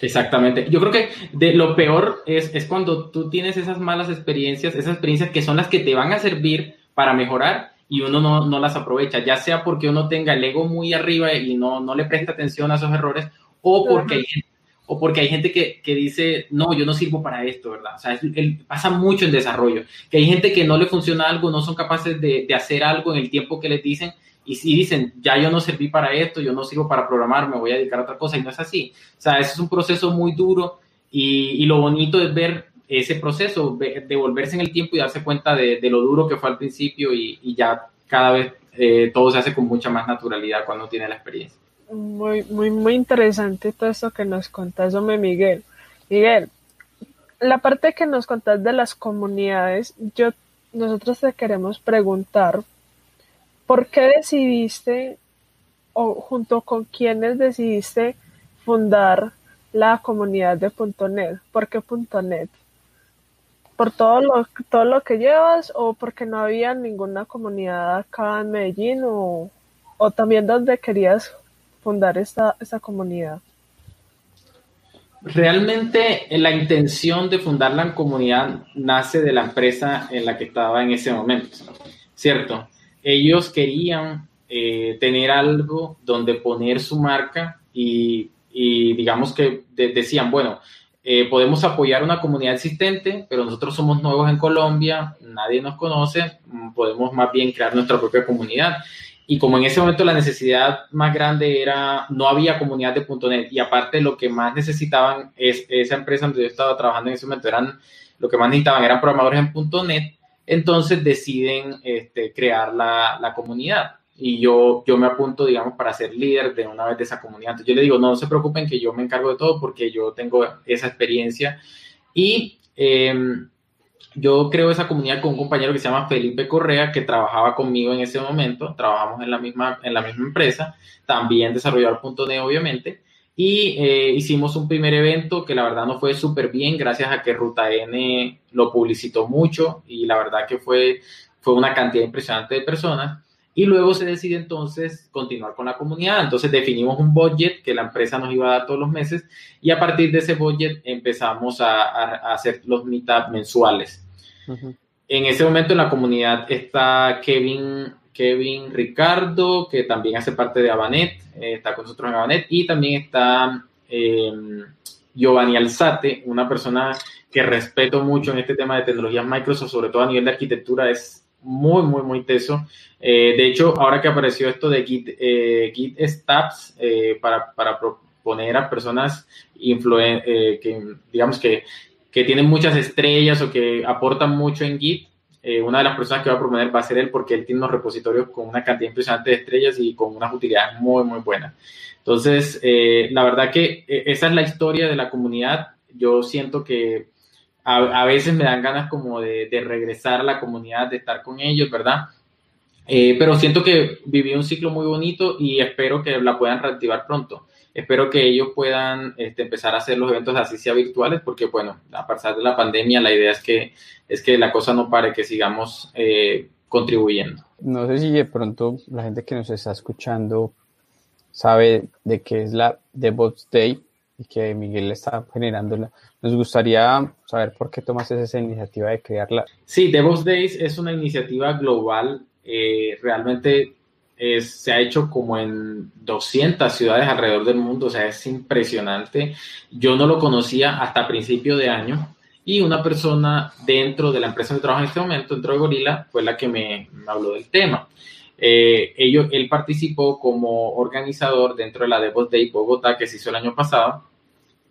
Exactamente. Yo creo que de lo peor es, es cuando tú tienes esas malas experiencias, esas experiencias que son las que te van a servir para mejorar y uno no, no, las aprovecha, ya sea porque uno tenga el ego muy arriba y no, no le presta atención a esos errores o porque hay gente, o porque hay gente que, que, dice, no, yo no sirvo para esto, ¿verdad? O sea, pasa mucho en desarrollo, que hay gente que no le funciona algo, no son capaces de, de hacer algo en el tiempo que les dicen y si dicen, ya yo no serví para esto, yo no sirvo para programar, me voy a dedicar a otra cosa, y no es así. O sea, eso es un proceso muy duro y, y lo bonito es ver ese proceso, devolverse en el tiempo y darse cuenta de, de lo duro que fue al principio y, y ya cada vez eh, todo se hace con mucha más naturalidad cuando tiene la experiencia. Muy, muy, muy interesante todo esto que nos contás, hombre Miguel. Miguel, la parte que nos contás de las comunidades, yo, nosotros te queremos preguntar, ¿Por qué decidiste o junto con quiénes decidiste fundar la comunidad de .NET? ¿Por qué .NET? ¿Por todo lo, todo lo que llevas o porque no había ninguna comunidad acá en Medellín o, o también donde querías fundar esta, esta comunidad? Realmente la intención de fundar la comunidad nace de la empresa en la que estaba en ese momento, ¿cierto? ellos querían eh, tener algo donde poner su marca y, digamos que decían, bueno, eh, podemos apoyar una comunidad existente, pero nosotros somos nuevos en Colombia, nadie nos conoce, mm, podemos más bien crear nuestra propia comunidad. Y como en ese momento la necesidad más grande era, no había comunidad de .NET y aparte lo que más necesitaban es esa empresa donde yo estaba trabajando en ese momento, eran, lo que más necesitaban eran programadores en .NET, entonces deciden este, crear la, la, comunidad y yo, yo me apunto, digamos, para ser líder de una vez de esa comunidad. Entonces yo le digo, no, se preocupen que yo me encargo de todo porque yo tengo esa experiencia y em, yo creo esa comunidad con un compañero que se llama Felipe Correa, que trabajaba conmigo en ese momento, trabajamos en la misma, en la misma empresa, también desarrollador.net, obviamente, y eh, hicimos un primer evento que la verdad no fue súper bien, gracias a que Ruta N lo publicitó mucho y la verdad que fue, fue una cantidad impresionante de personas. Y luego se decide entonces continuar con la comunidad. Entonces definimos un budget que la empresa nos iba a dar todos los meses y a partir de ese budget empezamos a, a, hacer los meetups mensuales. En ese momento en la comunidad está Kevin Kevin Ricardo, que también hace parte de Abanet, eh, está con nosotros en Abanet, y también está eh, Giovanni Alzate, una persona que respeto mucho en este tema de tecnologías Microsoft, sobre todo a nivel de arquitectura, es muy, muy, muy teso. Eh, de hecho, ahora que apareció esto de Git, Git Stabs para, para proponer a personas que, digamos que, que tienen muchas estrellas o que aportan mucho en Git, eh, una de las personas que va a proponer va a ser él porque él tiene unos repositorios con una cantidad impresionante de estrellas y con unas utilidades muy, muy buenas. Entonces, eh, la verdad que eh, esa es la historia de la comunidad. Yo siento que a, veces me dan ganas como de, regresar a la comunidad, de estar con ellos, ¿verdad? Pero siento que viví un ciclo muy bonito y espero que la puedan reactivar pronto. espero que ellos puedan este, empezar a hacer los eventos así sea virtuales, porque bueno, a pesar de la pandemia, la idea es que, es que la cosa no pare, que sigamos eh, contribuyendo. No sé si de pronto la gente que nos está escuchando sabe de qué es la DevOps Day y que Miguel está generándola. Nos gustaría saber por qué tomas esa iniciativa de crearla. Sí, DevOps Days es una iniciativa global. Eh, realmente se ha hecho como en 200 ciudades alrededor del mundo, o sea, es impresionante. Yo no lo conocía hasta principio de año y una persona dentro de la empresa que trabaja en este momento, dentro de Gorila, fue la que me, habló del tema. Eh, él participó como organizador dentro de la DevOps Day Bogotá que se hizo el año pasado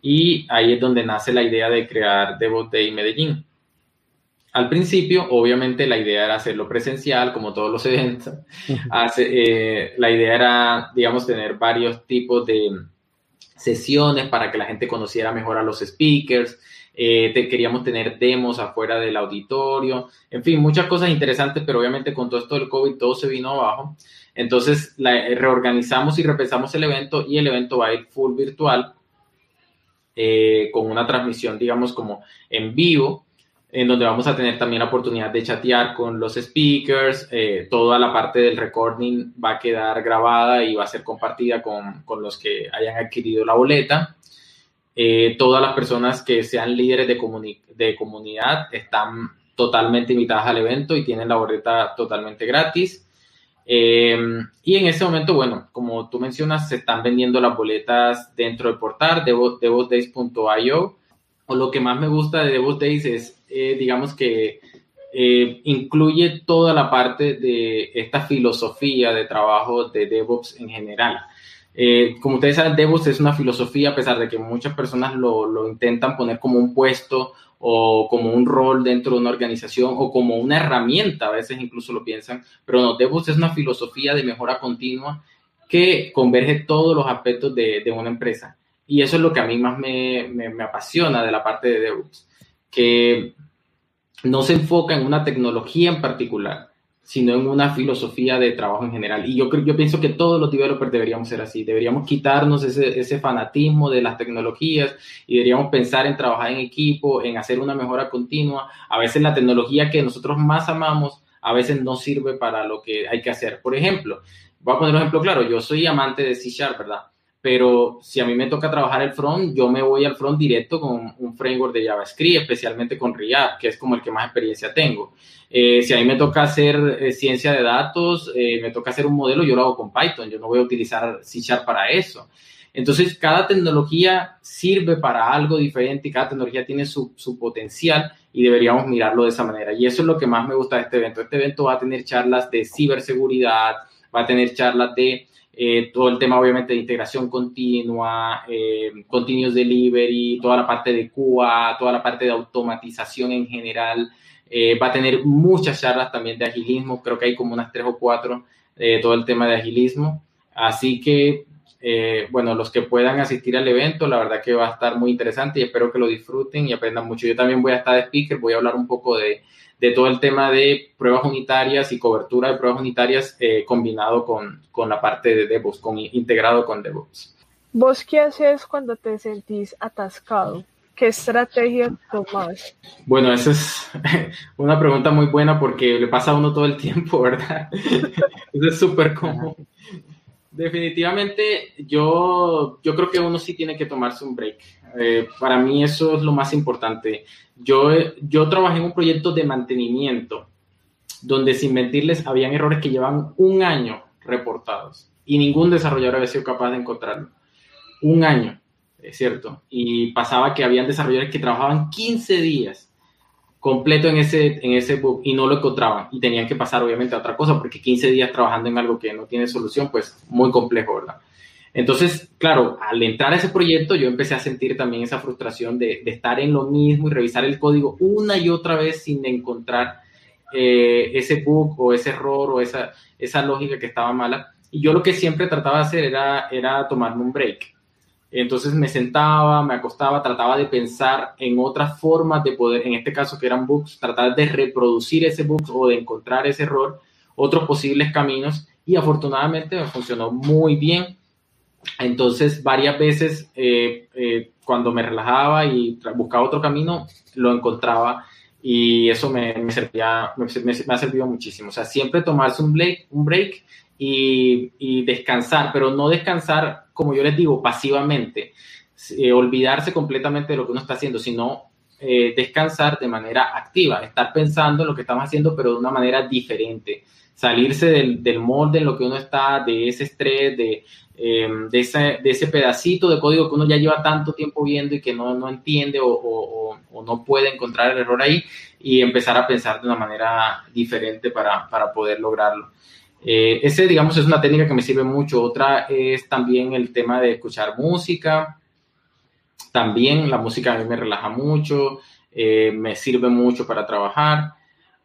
y ahí es donde nace la idea de crear DevOps Day Medellín. Al principio, obviamente, la idea era hacerlo presencial, como todos los (laughs) eventos. Eh, la idea era, digamos, tener varios tipos de sesiones para que la gente conociera mejor a los speakers. Eh, queríamos tener demos afuera del auditorio. En fin, muchas cosas interesantes, pero obviamente con todo esto del COVID todo se vino abajo. Entonces, la, reorganizamos y repensamos el evento y el evento va a ir full virtual eh, con una transmisión, digamos, como en vivo en donde vamos a tener también la oportunidad de chatear con los speakers. Eh, toda la parte del recording va a quedar grabada y va a ser compartida con, con los que hayan adquirido la boleta. Eh, todas las personas que sean líderes de, de comunidad están totalmente invitadas al evento y tienen la boleta totalmente gratis. Eh, y en ese momento, bueno, como tú mencionas, se están vendiendo las boletas dentro del portal de devotdays.io. O lo que más me gusta de Devot Days es eh, digamos que eh, incluye toda la parte de esta filosofía de trabajo de DevOps en general. Eh, como ustedes saben, DevOps es una filosofía, a pesar de que muchas personas lo, lo, intentan poner como un puesto o como un rol dentro de una organización o como una herramienta, a veces incluso lo piensan, pero no, DevOps es una filosofía de mejora continua que converge todos los aspectos de, de una empresa. Y eso es lo que a mí más me, me, me apasiona de la parte de DevOps que no se enfoca en una tecnología en particular, sino en una filosofía de trabajo en general. Y yo, yo pienso que todos los developers deberíamos ser así, deberíamos quitarnos ese, ese fanatismo de las tecnologías y deberíamos pensar en trabajar en equipo, en hacer una mejora continua. A veces la tecnología que nosotros más amamos, a veces no sirve para lo que hay que hacer. Por ejemplo, voy a poner un ejemplo claro, yo soy amante de C Sharp, ¿verdad? Pero si a mí me toca trabajar el front, yo me voy al front directo con un framework de JavaScript, especialmente con React, que es como el que más experiencia tengo. Eh, si a mí me toca hacer eh, ciencia de datos, eh, me toca hacer un modelo, yo lo hago con Python, yo no voy a utilizar C Sharp para eso. Entonces, cada tecnología sirve para algo diferente y cada tecnología tiene su, su potencial y deberíamos mirarlo de esa manera. Y eso es lo que más me gusta de este evento. Este evento va a tener charlas de ciberseguridad, va a tener charlas de eh, todo el tema obviamente de integración continua, eh, delivery, toda la parte de QA, toda la parte de automatización en general. Eh, va a tener muchas charlas también de agilismo, creo que hay como unas tres o cuatro, de todo el tema de agilismo. Así que, bueno, los que puedan asistir al evento, la verdad que va a estar muy interesante y espero que lo disfruten y aprendan mucho. Yo también voy a estar de speaker, voy a hablar un poco de, de todo el tema de pruebas unitarias y cobertura de pruebas unitarias eh, combinado con, con, la parte de DevOps, con, integrado con DevOps. ¿Vos qué haces cuando te sentís atascado? ¿Qué estrategia tomas? Bueno, esa es (laughs) una pregunta muy buena porque le pasa a uno todo el tiempo, (laughs) ¿verdad? Eso es súper común. Definitivamente, yo, yo creo que uno sí tiene que tomarse un break. Eh, para mí eso es lo más importante. Yo, yo trabajé en un proyecto de mantenimiento donde sin mentirles habían errores que llevan un año reportados y ningún desarrollador había sido capaz de encontrarlo. Un año, es cierto. Y pasaba que habían desarrolladores que trabajaban 15 días completo en ese, en ese bug y no lo encontraban y tenían que pasar obviamente a otra cosa porque 15 días trabajando en algo que no tiene solución, pues muy complejo, ¿verdad? Entonces, claro, al entrar a ese proyecto yo empecé a sentir también esa frustración de, estar en lo mismo y revisar el código una y otra vez sin encontrar eh, ese bug o ese error o esa, esa lógica que estaba mala. Y yo lo que siempre trataba de hacer era, era tomarme un break entonces me sentaba, me acostaba, trataba de pensar en otras formas de poder, en este caso que eran bugs, tratar de reproducir ese bug o de encontrar ese error, otros posibles caminos y afortunadamente me funcionó muy bien. Entonces, varias veces eh, eh, cuando me relajaba y buscaba otro camino, lo encontraba y eso me, servía, me, ha servido muchísimo. O sea, siempre tomarse un break, un break y, descansar, pero no descansar, como yo les digo, pasivamente, eh, olvidarse completamente de lo que uno está haciendo, sino descansar de manera activa, estar pensando en lo que estamos haciendo, pero de una manera diferente salirse del, del, molde en lo que uno está, de ese estrés, de, em, de, ese, de, ese, pedacito de código que uno ya lleva tanto tiempo viendo y que no, no entiende o, o, no puede encontrar el error ahí y empezar a pensar de una manera diferente para, para poder lograrlo. Eh, ese, digamos, es una técnica que me sirve mucho. Otra es también el tema de escuchar música. También la música a mí me relaja mucho, eh, me sirve mucho para trabajar.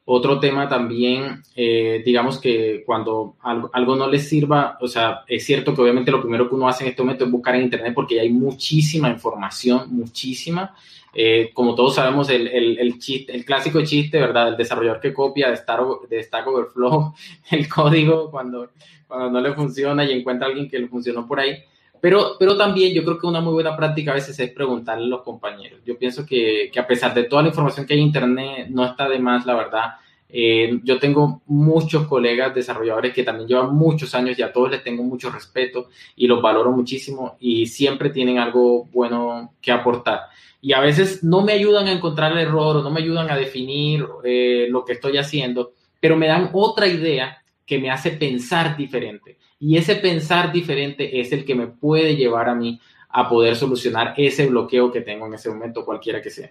Otro tema también, eh, digamos que cuando algo, no les sirva, o sea, es cierto que obviamente lo primero que uno hace en este momento es buscar en Internet porque hay muchísima información, muchísima. Eh, como todos sabemos, el, el, el, chiste, el clásico chiste, ¿verdad? El desarrollador que copia de, Star, de Stack Overflow (laughs) el código cuando, cuando no le funciona y encuentra a alguien que le funcionó por ahí. Pero, pero también yo creo que una muy buena práctica a veces es preguntarle a los compañeros. Yo pienso que, que a pesar de toda la información que hay en Internet, no está de más, la verdad. Eh, yo tengo muchos colegas desarrolladores que también llevan muchos años y a todos les tengo mucho respeto y los valoro muchísimo y siempre tienen algo bueno que aportar. Y a veces no me ayudan a encontrar el error o no me ayudan a definir eh, lo que estoy haciendo, pero me dan otra idea que me hace pensar diferente. Y ese pensar diferente es el que me puede llevar a mí a poder solucionar ese bloqueo que tengo en ese momento, cualquiera que sea.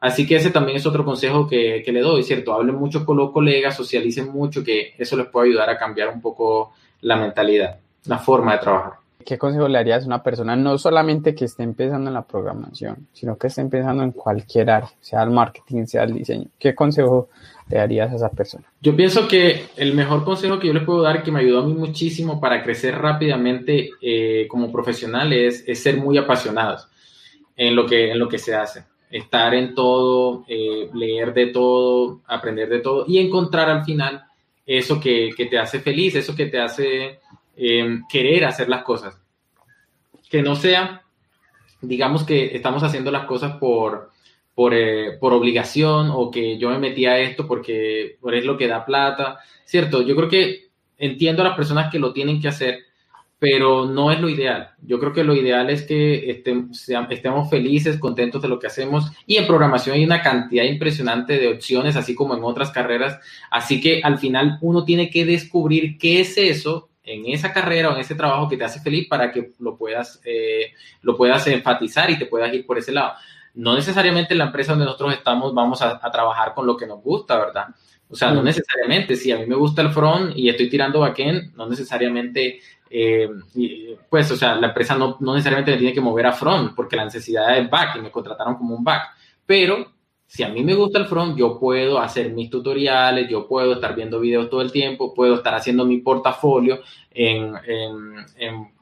Así que ese también es otro consejo que, que le doy, ¿cierto? Hablen mucho con los colegas, socialicen mucho, que eso les puede ayudar a cambiar un poco la mentalidad, la forma de trabajar. ¿Qué consejo le harías a una persona no solamente que esté empezando en la programación, sino que esté empezando en cualquier área, sea el marketing, sea el diseño? ¿Qué consejo le darías a esa persona? Yo pienso que el mejor consejo que yo les puedo dar, que me ayudó a mí muchísimo para crecer rápidamente eh, como profesional, es, es, ser muy apasionados en lo que, en lo que se hace. Estar en todo, eh, leer de todo, aprender de todo y encontrar al final eso que, que te hace feliz, eso que te hace eh, querer hacer las cosas. Que no sea, digamos que estamos haciendo las cosas por, eh, por, obligación o que yo me metí a esto porque por es lo que da plata, ¿cierto? Yo creo que entiendo a las personas que lo tienen que hacer, pero no es lo ideal. Yo creo que lo ideal es que estemos, estemos felices, contentos de lo que hacemos y en programación hay una cantidad impresionante de opciones, así como en otras carreras, así que al final uno tiene que descubrir qué es eso en esa carrera o en ese trabajo que te hace feliz para que lo puedas, eh, lo puedas enfatizar y te puedas ir por ese lado no necesariamente en la empresa donde nosotros estamos vamos a, trabajar con lo que nos gusta, ¿verdad? O sea, no necesariamente, si a mí me gusta el front y estoy tirando backend, no necesariamente, eh, pues, o sea, la empresa no, no, necesariamente me tiene que mover a front porque la necesidad es back y me contrataron como un back. Pero si a mí me gusta el front, yo puedo hacer mis tutoriales, yo puedo estar viendo videos todo el tiempo, puedo estar haciendo mi portafolio en,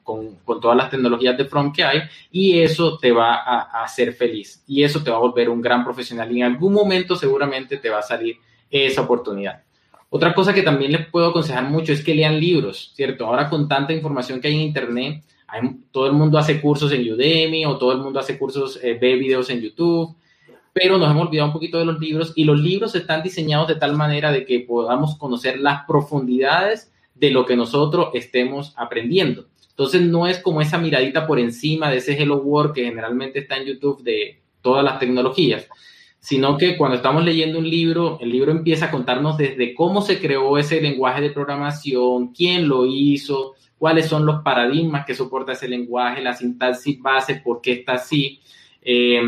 con, todas las tecnologías de front que hay y eso te va a, hacer feliz y eso te va a volver un gran profesional y en algún momento seguramente te va a salir esa oportunidad. Otra cosa que también les puedo aconsejar mucho es que lean libros, ¿cierto? Ahora con tanta información que hay en Internet, todo el mundo hace cursos en Udemy o todo el mundo hace cursos, eh, ve videos en YouTube pero nos hemos olvidado un poquito de los libros y los libros están diseñados de tal manera de que podamos conocer las profundidades de lo que nosotros estemos aprendiendo. Entonces no es como esa miradita por encima de ese Hello World que generalmente está en YouTube de todas las tecnologías, sino que cuando estamos leyendo un libro, el libro empieza a contarnos desde cómo se creó ese lenguaje de programación, quién lo hizo, cuáles son los paradigmas que soporta ese lenguaje, la sintaxis base, por qué está así. Eh,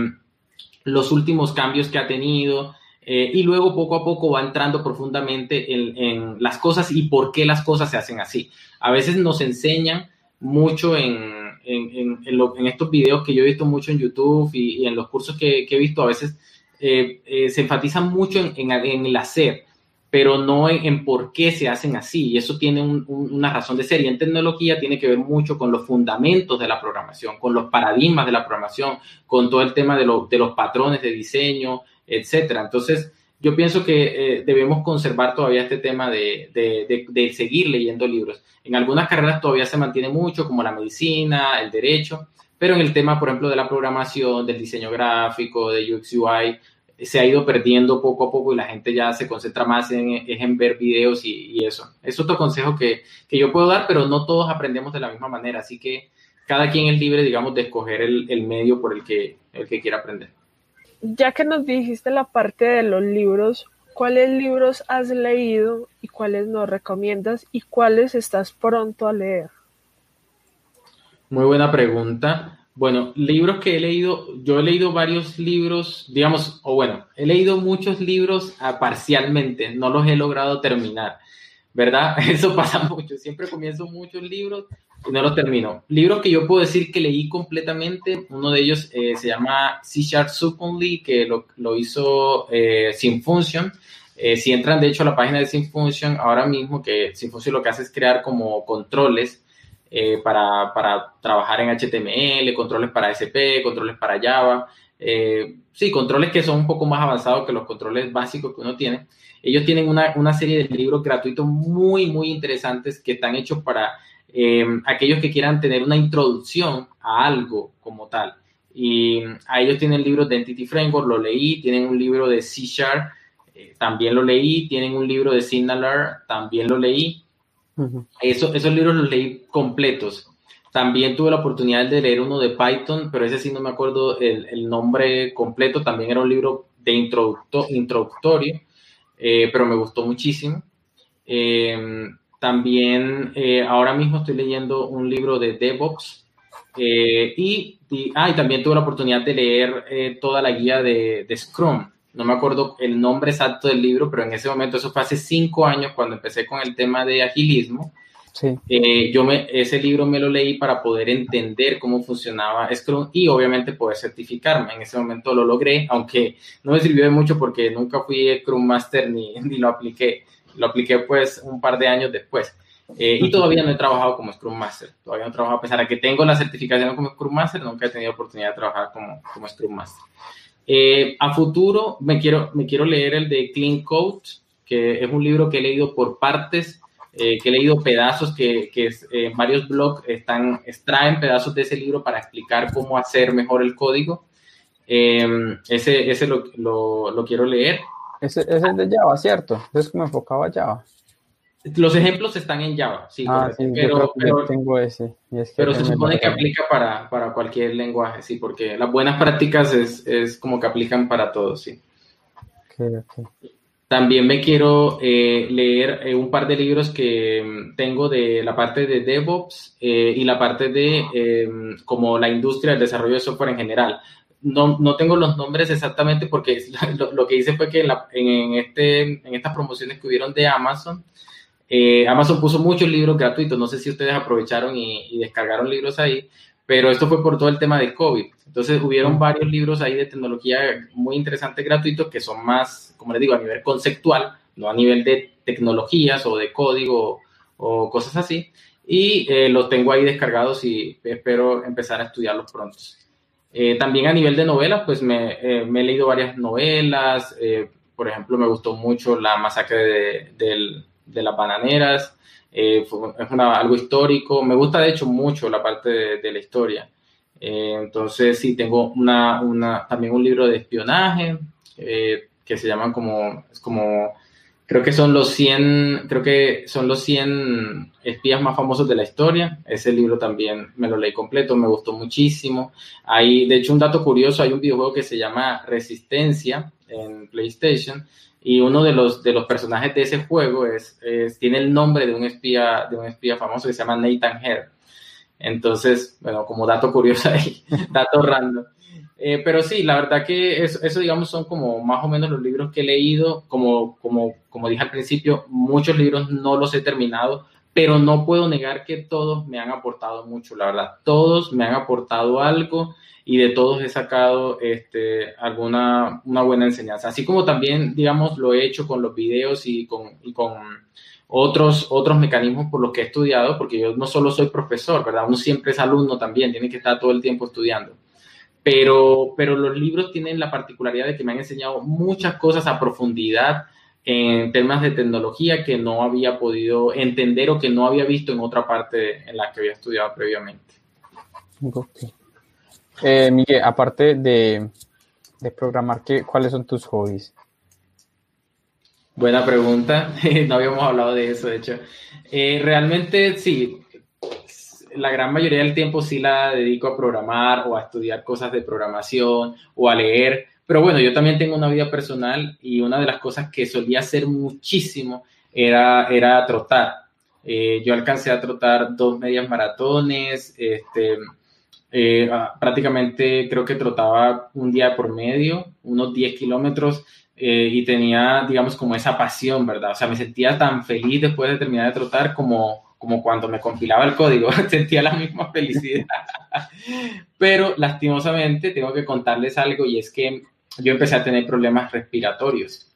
los últimos cambios que ha tenido, eh, y luego poco a poco va entrando profundamente en, las cosas y por qué las cosas se hacen así. A veces nos enseñan mucho en, en estos videos que yo he visto mucho en YouTube y, en los cursos que, he visto, a veces eh, eh, se enfatiza mucho en, el hacer, pero no en, por qué se hacen así. Y eso tiene una razón de ser. Y en tecnología tiene que ver mucho con los fundamentos de la programación, con los paradigmas de la programación, con todo el tema de, de los patrones de diseño, etcétera. Entonces, yo pienso que eh, debemos conservar todavía este tema de, de, seguir leyendo libros. En algunas carreras todavía se mantiene mucho, como la medicina, el derecho, pero en el tema, por ejemplo, de la programación, del diseño gráfico, de UX UI, se ha ido perdiendo poco a poco y la gente ya se concentra más en, en ver videos y, y, eso. Es otro consejo que, que, yo puedo dar, pero no todos aprendemos de la misma manera, así que cada quien es libre, digamos, de escoger el, el medio por el que, el que quiera aprender. Ya que nos dijiste la parte de los libros, ¿cuáles libros has leído y cuáles nos recomiendas y cuáles estás pronto a leer? Muy buena pregunta. Bueno, libros que he leído, yo he leído varios libros, digamos, o bueno, he leído muchos libros ah, parcialmente, no los he logrado terminar, ¿verdad? (laughs) Eso pasa mucho, siempre comienzo muchos libros no los termino. Libros que yo puedo decir que leí completamente, uno de ellos eh, se llama C Sharp Subonly, que lo, lo hizo eh, Function. Eh, si entran, de hecho, a la página de Function ahora mismo, que Function lo que hace es crear como controles eh, para, para, trabajar en HTML, controles para SP, controles para Java. Sí, controles que son un poco más avanzados que los controles básicos que uno tiene. Ellos tienen una, una serie de libros gratuitos muy, muy interesantes que están hechos para eh, aquellos que quieran tener una introducción a algo como tal. Y a ellos tienen libros de Entity Framework, lo leí, tienen un libro de C Sharp, también lo leí, tienen un libro de Signaler, también lo leí. Eso, esos libros los leí completos. También tuve la oportunidad de leer uno de Python, pero ese sí no me acuerdo el, el nombre completo. También era un libro de introductorio, eh, pero me gustó muchísimo. Eh, también eh, ahora mismo estoy leyendo un libro de DevOps y, y, ah, y, también tuve la oportunidad de leer toda la guía de, de Scrum no me acuerdo el nombre exacto del libro, pero en ese momento, eso fue hace cinco años cuando empecé con el tema de agilismo. Sí. Eh, yo me, ese libro me lo leí para poder entender cómo funcionaba Scrum y obviamente poder certificarme. En ese momento lo logré, aunque no me sirvió de mucho porque nunca fui Scrum Master ni, (laughs) ni lo apliqué. Lo apliqué pues un par de años después. Eh, y todavía no he trabajado como Scrum Master. Todavía no he trabajado, a pesar de que tengo la certificación como Scrum Master, nunca he tenido oportunidad de trabajar como, como Scrum Master. Eh, a futuro me quiero, me quiero leer el de Clean Code, que es un libro que he leído por partes, eh, que he leído pedazos que, que eh, varios blogs están, extraen pedazos de ese libro para explicar cómo hacer mejor el código. ese ese lo, lo, lo, quiero leer. Ese, ese, es de Java, ¿cierto? Es como enfocaba a Java. Los ejemplos están en Java, sí, ah, sí pero, pero, tengo ese. pero se supone que aplica para, para, cualquier lenguaje, sí, porque las buenas prácticas es, es como que aplican para todos, sí. Okay, okay. También me quiero eh, leer eh, un par de libros que mm, tengo de la parte de DevOps eh, y la parte de em, como la industria del desarrollo de software en general. No, no tengo los nombres exactamente porque lo, lo que hice fue que en, la, en, este, en estas promociones que hubieron de Amazon, eh, Amazon puso muchos libros gratuitos, no sé si ustedes aprovecharon y, y, descargaron libros ahí, pero esto fue por todo el tema del COVID. Entonces hubieron varios libros ahí de tecnología muy interesantes gratuitos que son más, como les digo, a nivel conceptual, no a nivel de tecnologías o de código o cosas así. Y eh, los tengo ahí descargados y espero empezar a estudiarlos pronto. Eh, también a nivel de novelas, pues me, eh, he leído varias novelas. Eh, por ejemplo, me gustó mucho La masacre de, de las bananeras, eh, es algo histórico, me gusta de hecho mucho la parte de, la historia. Entonces sí, tengo una, una, también un libro de espionaje que se llaman como, como, creo que son los 100, creo que son los 100 espías más famosos de la historia. Ese libro también me lo leí completo, me gustó muchísimo. Hay, de hecho, un dato curioso, hay un videojuego que se llama Resistencia en PlayStation y uno de los, de los personajes de ese juego es, es, tiene el nombre de un espía, de un espía famoso que se llama Nathan Hare. Entonces, bueno, como dato curioso ahí, (laughs) dato random. Eh, pero sí, la verdad que eso, eso, digamos, son como más o menos los libros que he leído. Como, como, como dije al principio, muchos libros no los he terminado, pero no puedo negar que todos me han aportado mucho, la verdad. Todos me han aportado algo y de todos he sacado este, alguna una buena enseñanza. Así como también, digamos, lo he hecho con los videos y con, y con otros, otros mecanismos por los que he estudiado, porque yo no solo soy profesor, ¿verdad? Uno siempre es alumno también, tiene que estar todo el tiempo estudiando. Pero, pero los libros tienen la particularidad de que me han enseñado muchas cosas a profundidad en temas de tecnología que no había podido entender o que no había visto en otra parte en la que había estudiado previamente. Eh, Miguel, aparte de, de programar, ¿qué, ¿cuáles son tus hobbies? Buena pregunta, (laughs) no habíamos hablado de eso, de hecho. Eh, realmente sí, la gran mayoría del tiempo sí la dedico a programar o a estudiar cosas de programación o a leer, pero bueno, yo también tengo una vida personal y una de las cosas que solía hacer muchísimo era, era trotar. Eh, yo alcancé a trotar dos medias maratones, este, eh, ah, prácticamente creo que trotaba un día por medio, unos 10 kilómetros, eh, y tenía, digamos, como esa pasión, ¿verdad? O sea, me sentía tan feliz después de terminar de trotar como, como cuando me compilaba el código, (laughs) sentía la misma felicidad. Pero lastimosamente tengo que contarles algo y es que yo empecé a tener problemas respiratorios.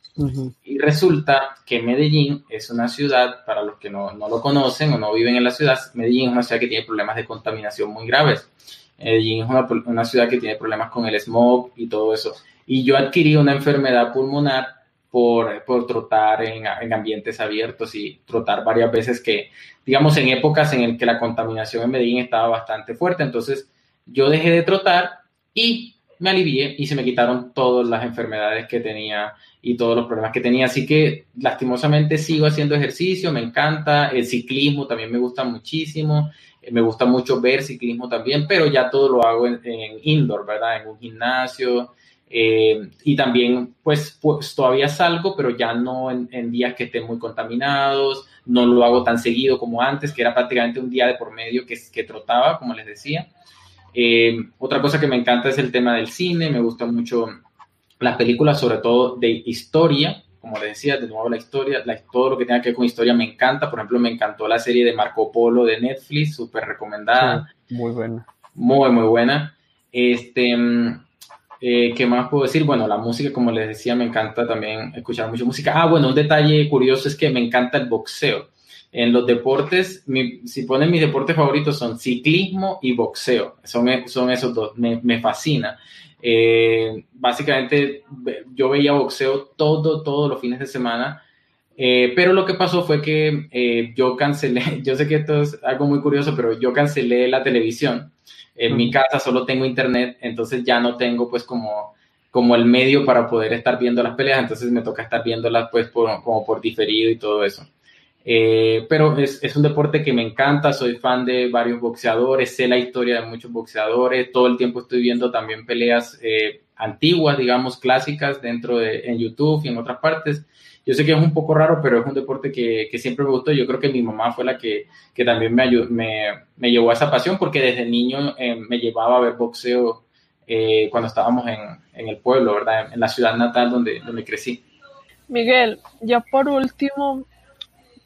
Y resulta que Medellín es una ciudad, para los que no, no, lo conocen o no viven en la ciudad, Medellín es una ciudad que tiene problemas de contaminación muy graves. Medellín es una, una ciudad que tiene problemas con el smog y todo eso. Y yo adquirí una enfermedad pulmonar por, por trotar en, en, ambientes abiertos y trotar varias veces que, digamos, en épocas en las que la contaminación en Medellín estaba bastante fuerte. Entonces, yo dejé de trotar y me alivié y se me quitaron todas las enfermedades que tenía y todos los problemas que tenía. Así que lastimosamente sigo haciendo ejercicio, me encanta, el ciclismo también me gusta muchísimo, eh, me gusta mucho ver ciclismo también, pero ya todo lo hago en, indoor, ¿verdad? En un gimnasio. Eh, y también, pues, pues, todavía salgo, pero ya no en, en, días que estén muy contaminados, no lo hago tan seguido como antes, que era prácticamente un día de por medio que, que trotaba, como les decía. Eh, otra cosa que me encanta es el tema del cine, me gustan mucho las películas, sobre todo de historia, como les decía, de nuevo la historia, la, todo lo que tenga que ver con historia me encanta, por ejemplo, me encantó la serie de Marco Polo de Netflix, súper recomendada. Sí, muy buena. Muy, muy buena. Este, eh, ¿Qué más puedo decir? Bueno, la música, como les decía, me encanta también escuchar mucha música. Ah, bueno, un detalle curioso es que me encanta el boxeo. En los deportes, si ponen mis deportes favoritos son ciclismo y boxeo. Son, son esos dos, me, fascina. Eh, básicamente, yo veía boxeo todo, todos los fines de semana. Eh, pero lo que pasó fue que yo cancelé, (laughs) yo sé que esto es algo muy curioso, pero yo cancelé la televisión. En mi casa solo tengo internet, entonces ya no tengo pues como, como el medio para poder estar viendo las peleas, entonces me toca estar viéndolas pues por, como por diferido y todo eso. Eh, pero es, es, un deporte que me encanta, soy fan de varios boxeadores, sé la historia de muchos boxeadores, todo el tiempo estoy viendo también peleas eh, antiguas, digamos, clásicas dentro de en YouTube y en otras partes. Yo sé que es un poco raro, pero es un deporte que, que siempre me gustó. Yo creo que mi mamá fue la que, que también me, ayudó, me, me, llevó a esa pasión, porque desde niño eh, me llevaba a ver boxeo eh, cuando estábamos en, en, el pueblo, ¿verdad? En, en la ciudad natal donde, donde crecí. Miguel, ya por último,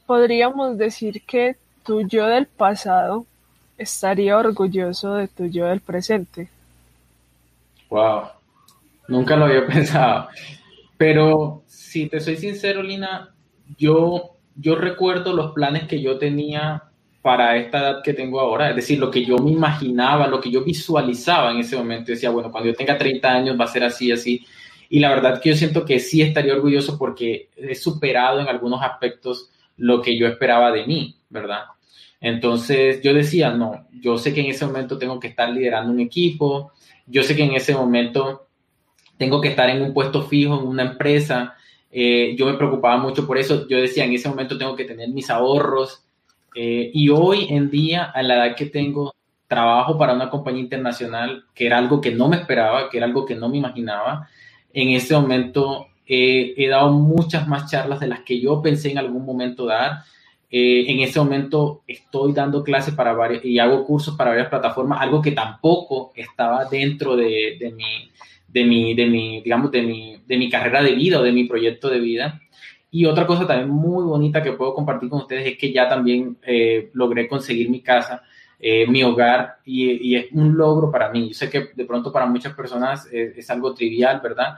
podríamos decir que tu yo del pasado estaría orgulloso de tu yo del presente. Wow, nunca lo había (laughs) pensado. Pero si te soy sincero, Lina, yo, yo recuerdo los planes que yo tenía para esta edad que tengo ahora, es decir, lo que yo me imaginaba, lo que yo visualizaba en ese momento, decía, bueno, cuando yo tenga 30 años va a ser así, así. Y la verdad que yo siento que sí estaría orgulloso porque he superado en algunos aspectos lo que yo esperaba de mí, ¿verdad? Entonces yo decía, no, yo sé que en ese momento tengo que estar liderando un equipo, yo sé que en ese momento tengo que estar en un puesto fijo en una empresa, eh, yo me preocupaba mucho por eso, yo decía, en ese momento tengo que tener mis ahorros, eh, y hoy en día, a la edad que tengo, trabajo para una compañía internacional, que era algo que no me esperaba, que era algo que no me imaginaba, en ese momento eh, he dado muchas más charlas de las que yo pensé en algún momento dar. Eh, en ese momento estoy dando clases para varias y hago cursos para varias plataformas, algo que tampoco estaba dentro de, de, mi, de, mi, de mi, digamos, de mi, de mi carrera de vida o de mi proyecto de vida. Y otra cosa también muy bonita que puedo compartir con ustedes es que ya también eh, logré conseguir mi casa, eh, mi hogar, y, y, es un logro para mí. Yo sé que de pronto para muchas personas es, es algo trivial, ¿verdad?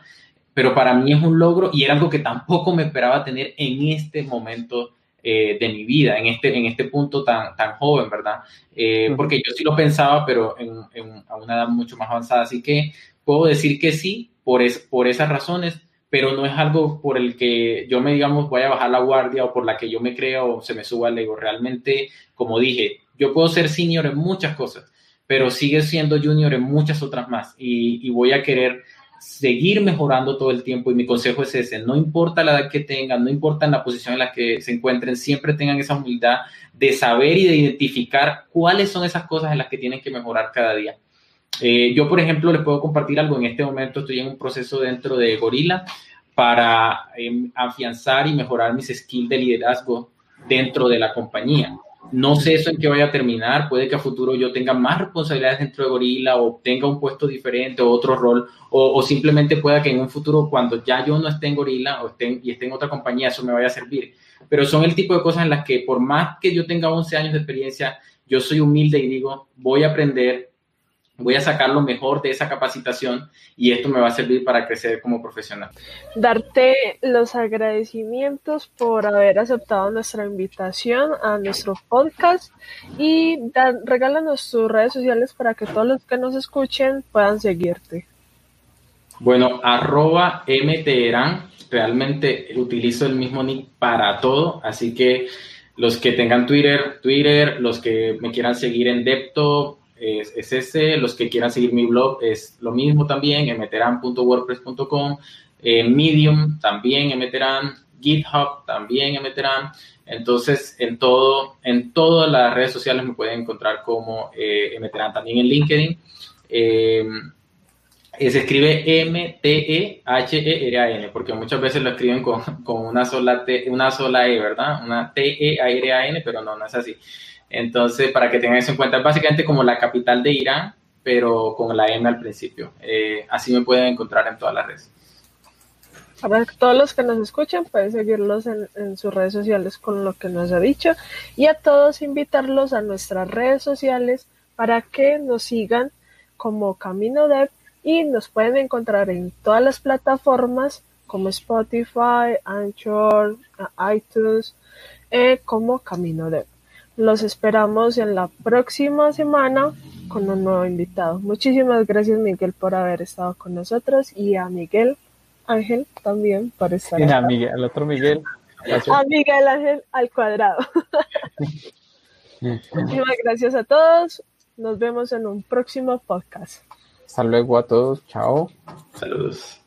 pero para mí es un logro y era algo que tampoco me esperaba tener en este momento eh, de mi vida en este, en este punto tan, tan joven, ¿verdad? Eh, porque yo sí lo pensaba, pero en, a una edad mucho más avanzada. Así que puedo decir que sí por, es, por esas razones, pero no es algo por el que yo me, digamos, voy a bajar la guardia o por la que yo me creo o se me suba el ego. Realmente, como dije, yo puedo ser senior en muchas cosas, pero sigue siendo junior en muchas otras más y, y voy a querer seguir mejorando todo el tiempo y mi consejo es ese, no importa la edad que tengan, no importa la posición en la que se encuentren, siempre tengan esa humildad de saber y de identificar cuáles son esas cosas en las que tienen que mejorar cada día. Eh, yo, por ejemplo, les puedo compartir algo. En este momento estoy en un proceso dentro de Gorilla para em, afianzar y mejorar mis skills de liderazgo dentro de la compañía. No sé eso en qué vaya a terminar, puede que a futuro yo tenga más responsabilidades dentro de Gorilla o tenga un puesto diferente o otro rol, o, simplemente pueda que en un futuro cuando ya yo no esté en Gorilla o esté y esté en otra compañía, eso me vaya a servir. Pero son el tipo de cosas en las que por más que yo tenga 11 años de experiencia, yo soy humilde y digo, voy a aprender, voy a sacar lo mejor de esa capacitación y esto me va a servir para crecer como profesional. Darte los agradecimientos por haber aceptado nuestra invitación a nuestro podcast y regálanos tus redes sociales para que todos los que nos escuchen puedan seguirte. Bueno, arroba mteran, realmente utilizo el mismo nick para todo, así que los que tengan Twitter, Twitter, los que me quieran seguir en Depto, es, ese. Los que quieran seguir mi blog es lo mismo también, mteran.wordpress.com, eh, Medium también mteran, GitHub también mteran. Entonces, en todo, en todas las redes sociales me pueden encontrar como eh, también en LinkedIn. Eh, se escribe M-T-E-H-E-R-A-N, porque muchas veces lo escriben con, con, una, sola T, una sola E, ¿verdad? Una T-E-R-A-N, pero no, no es así. Entonces, para que tengan eso en cuenta, es básicamente como la capital de Irán, pero con la M al principio. Eh, así me pueden encontrar en todas las redes. Para todos los que nos escuchan, pueden seguirlos en, sus redes sociales con lo que nos ha dicho y a todos invitarlos a nuestras redes sociales para que nos sigan como Camino Dev y nos pueden encontrar en todas las plataformas como Spotify, Anchor, iTunes, eh, como Camino Dev. Los esperamos en la próxima semana con un nuevo invitado. Muchísimas gracias Miguel por haber estado con nosotros y a Miguel Ángel también por estar aquí. a Miguel, al otro Miguel. A Miguel Ángel al cuadrado. (laughs) Muchísimas gracias a todos. Nos vemos en un próximo podcast. Hasta luego a todos. Chao. Saludos.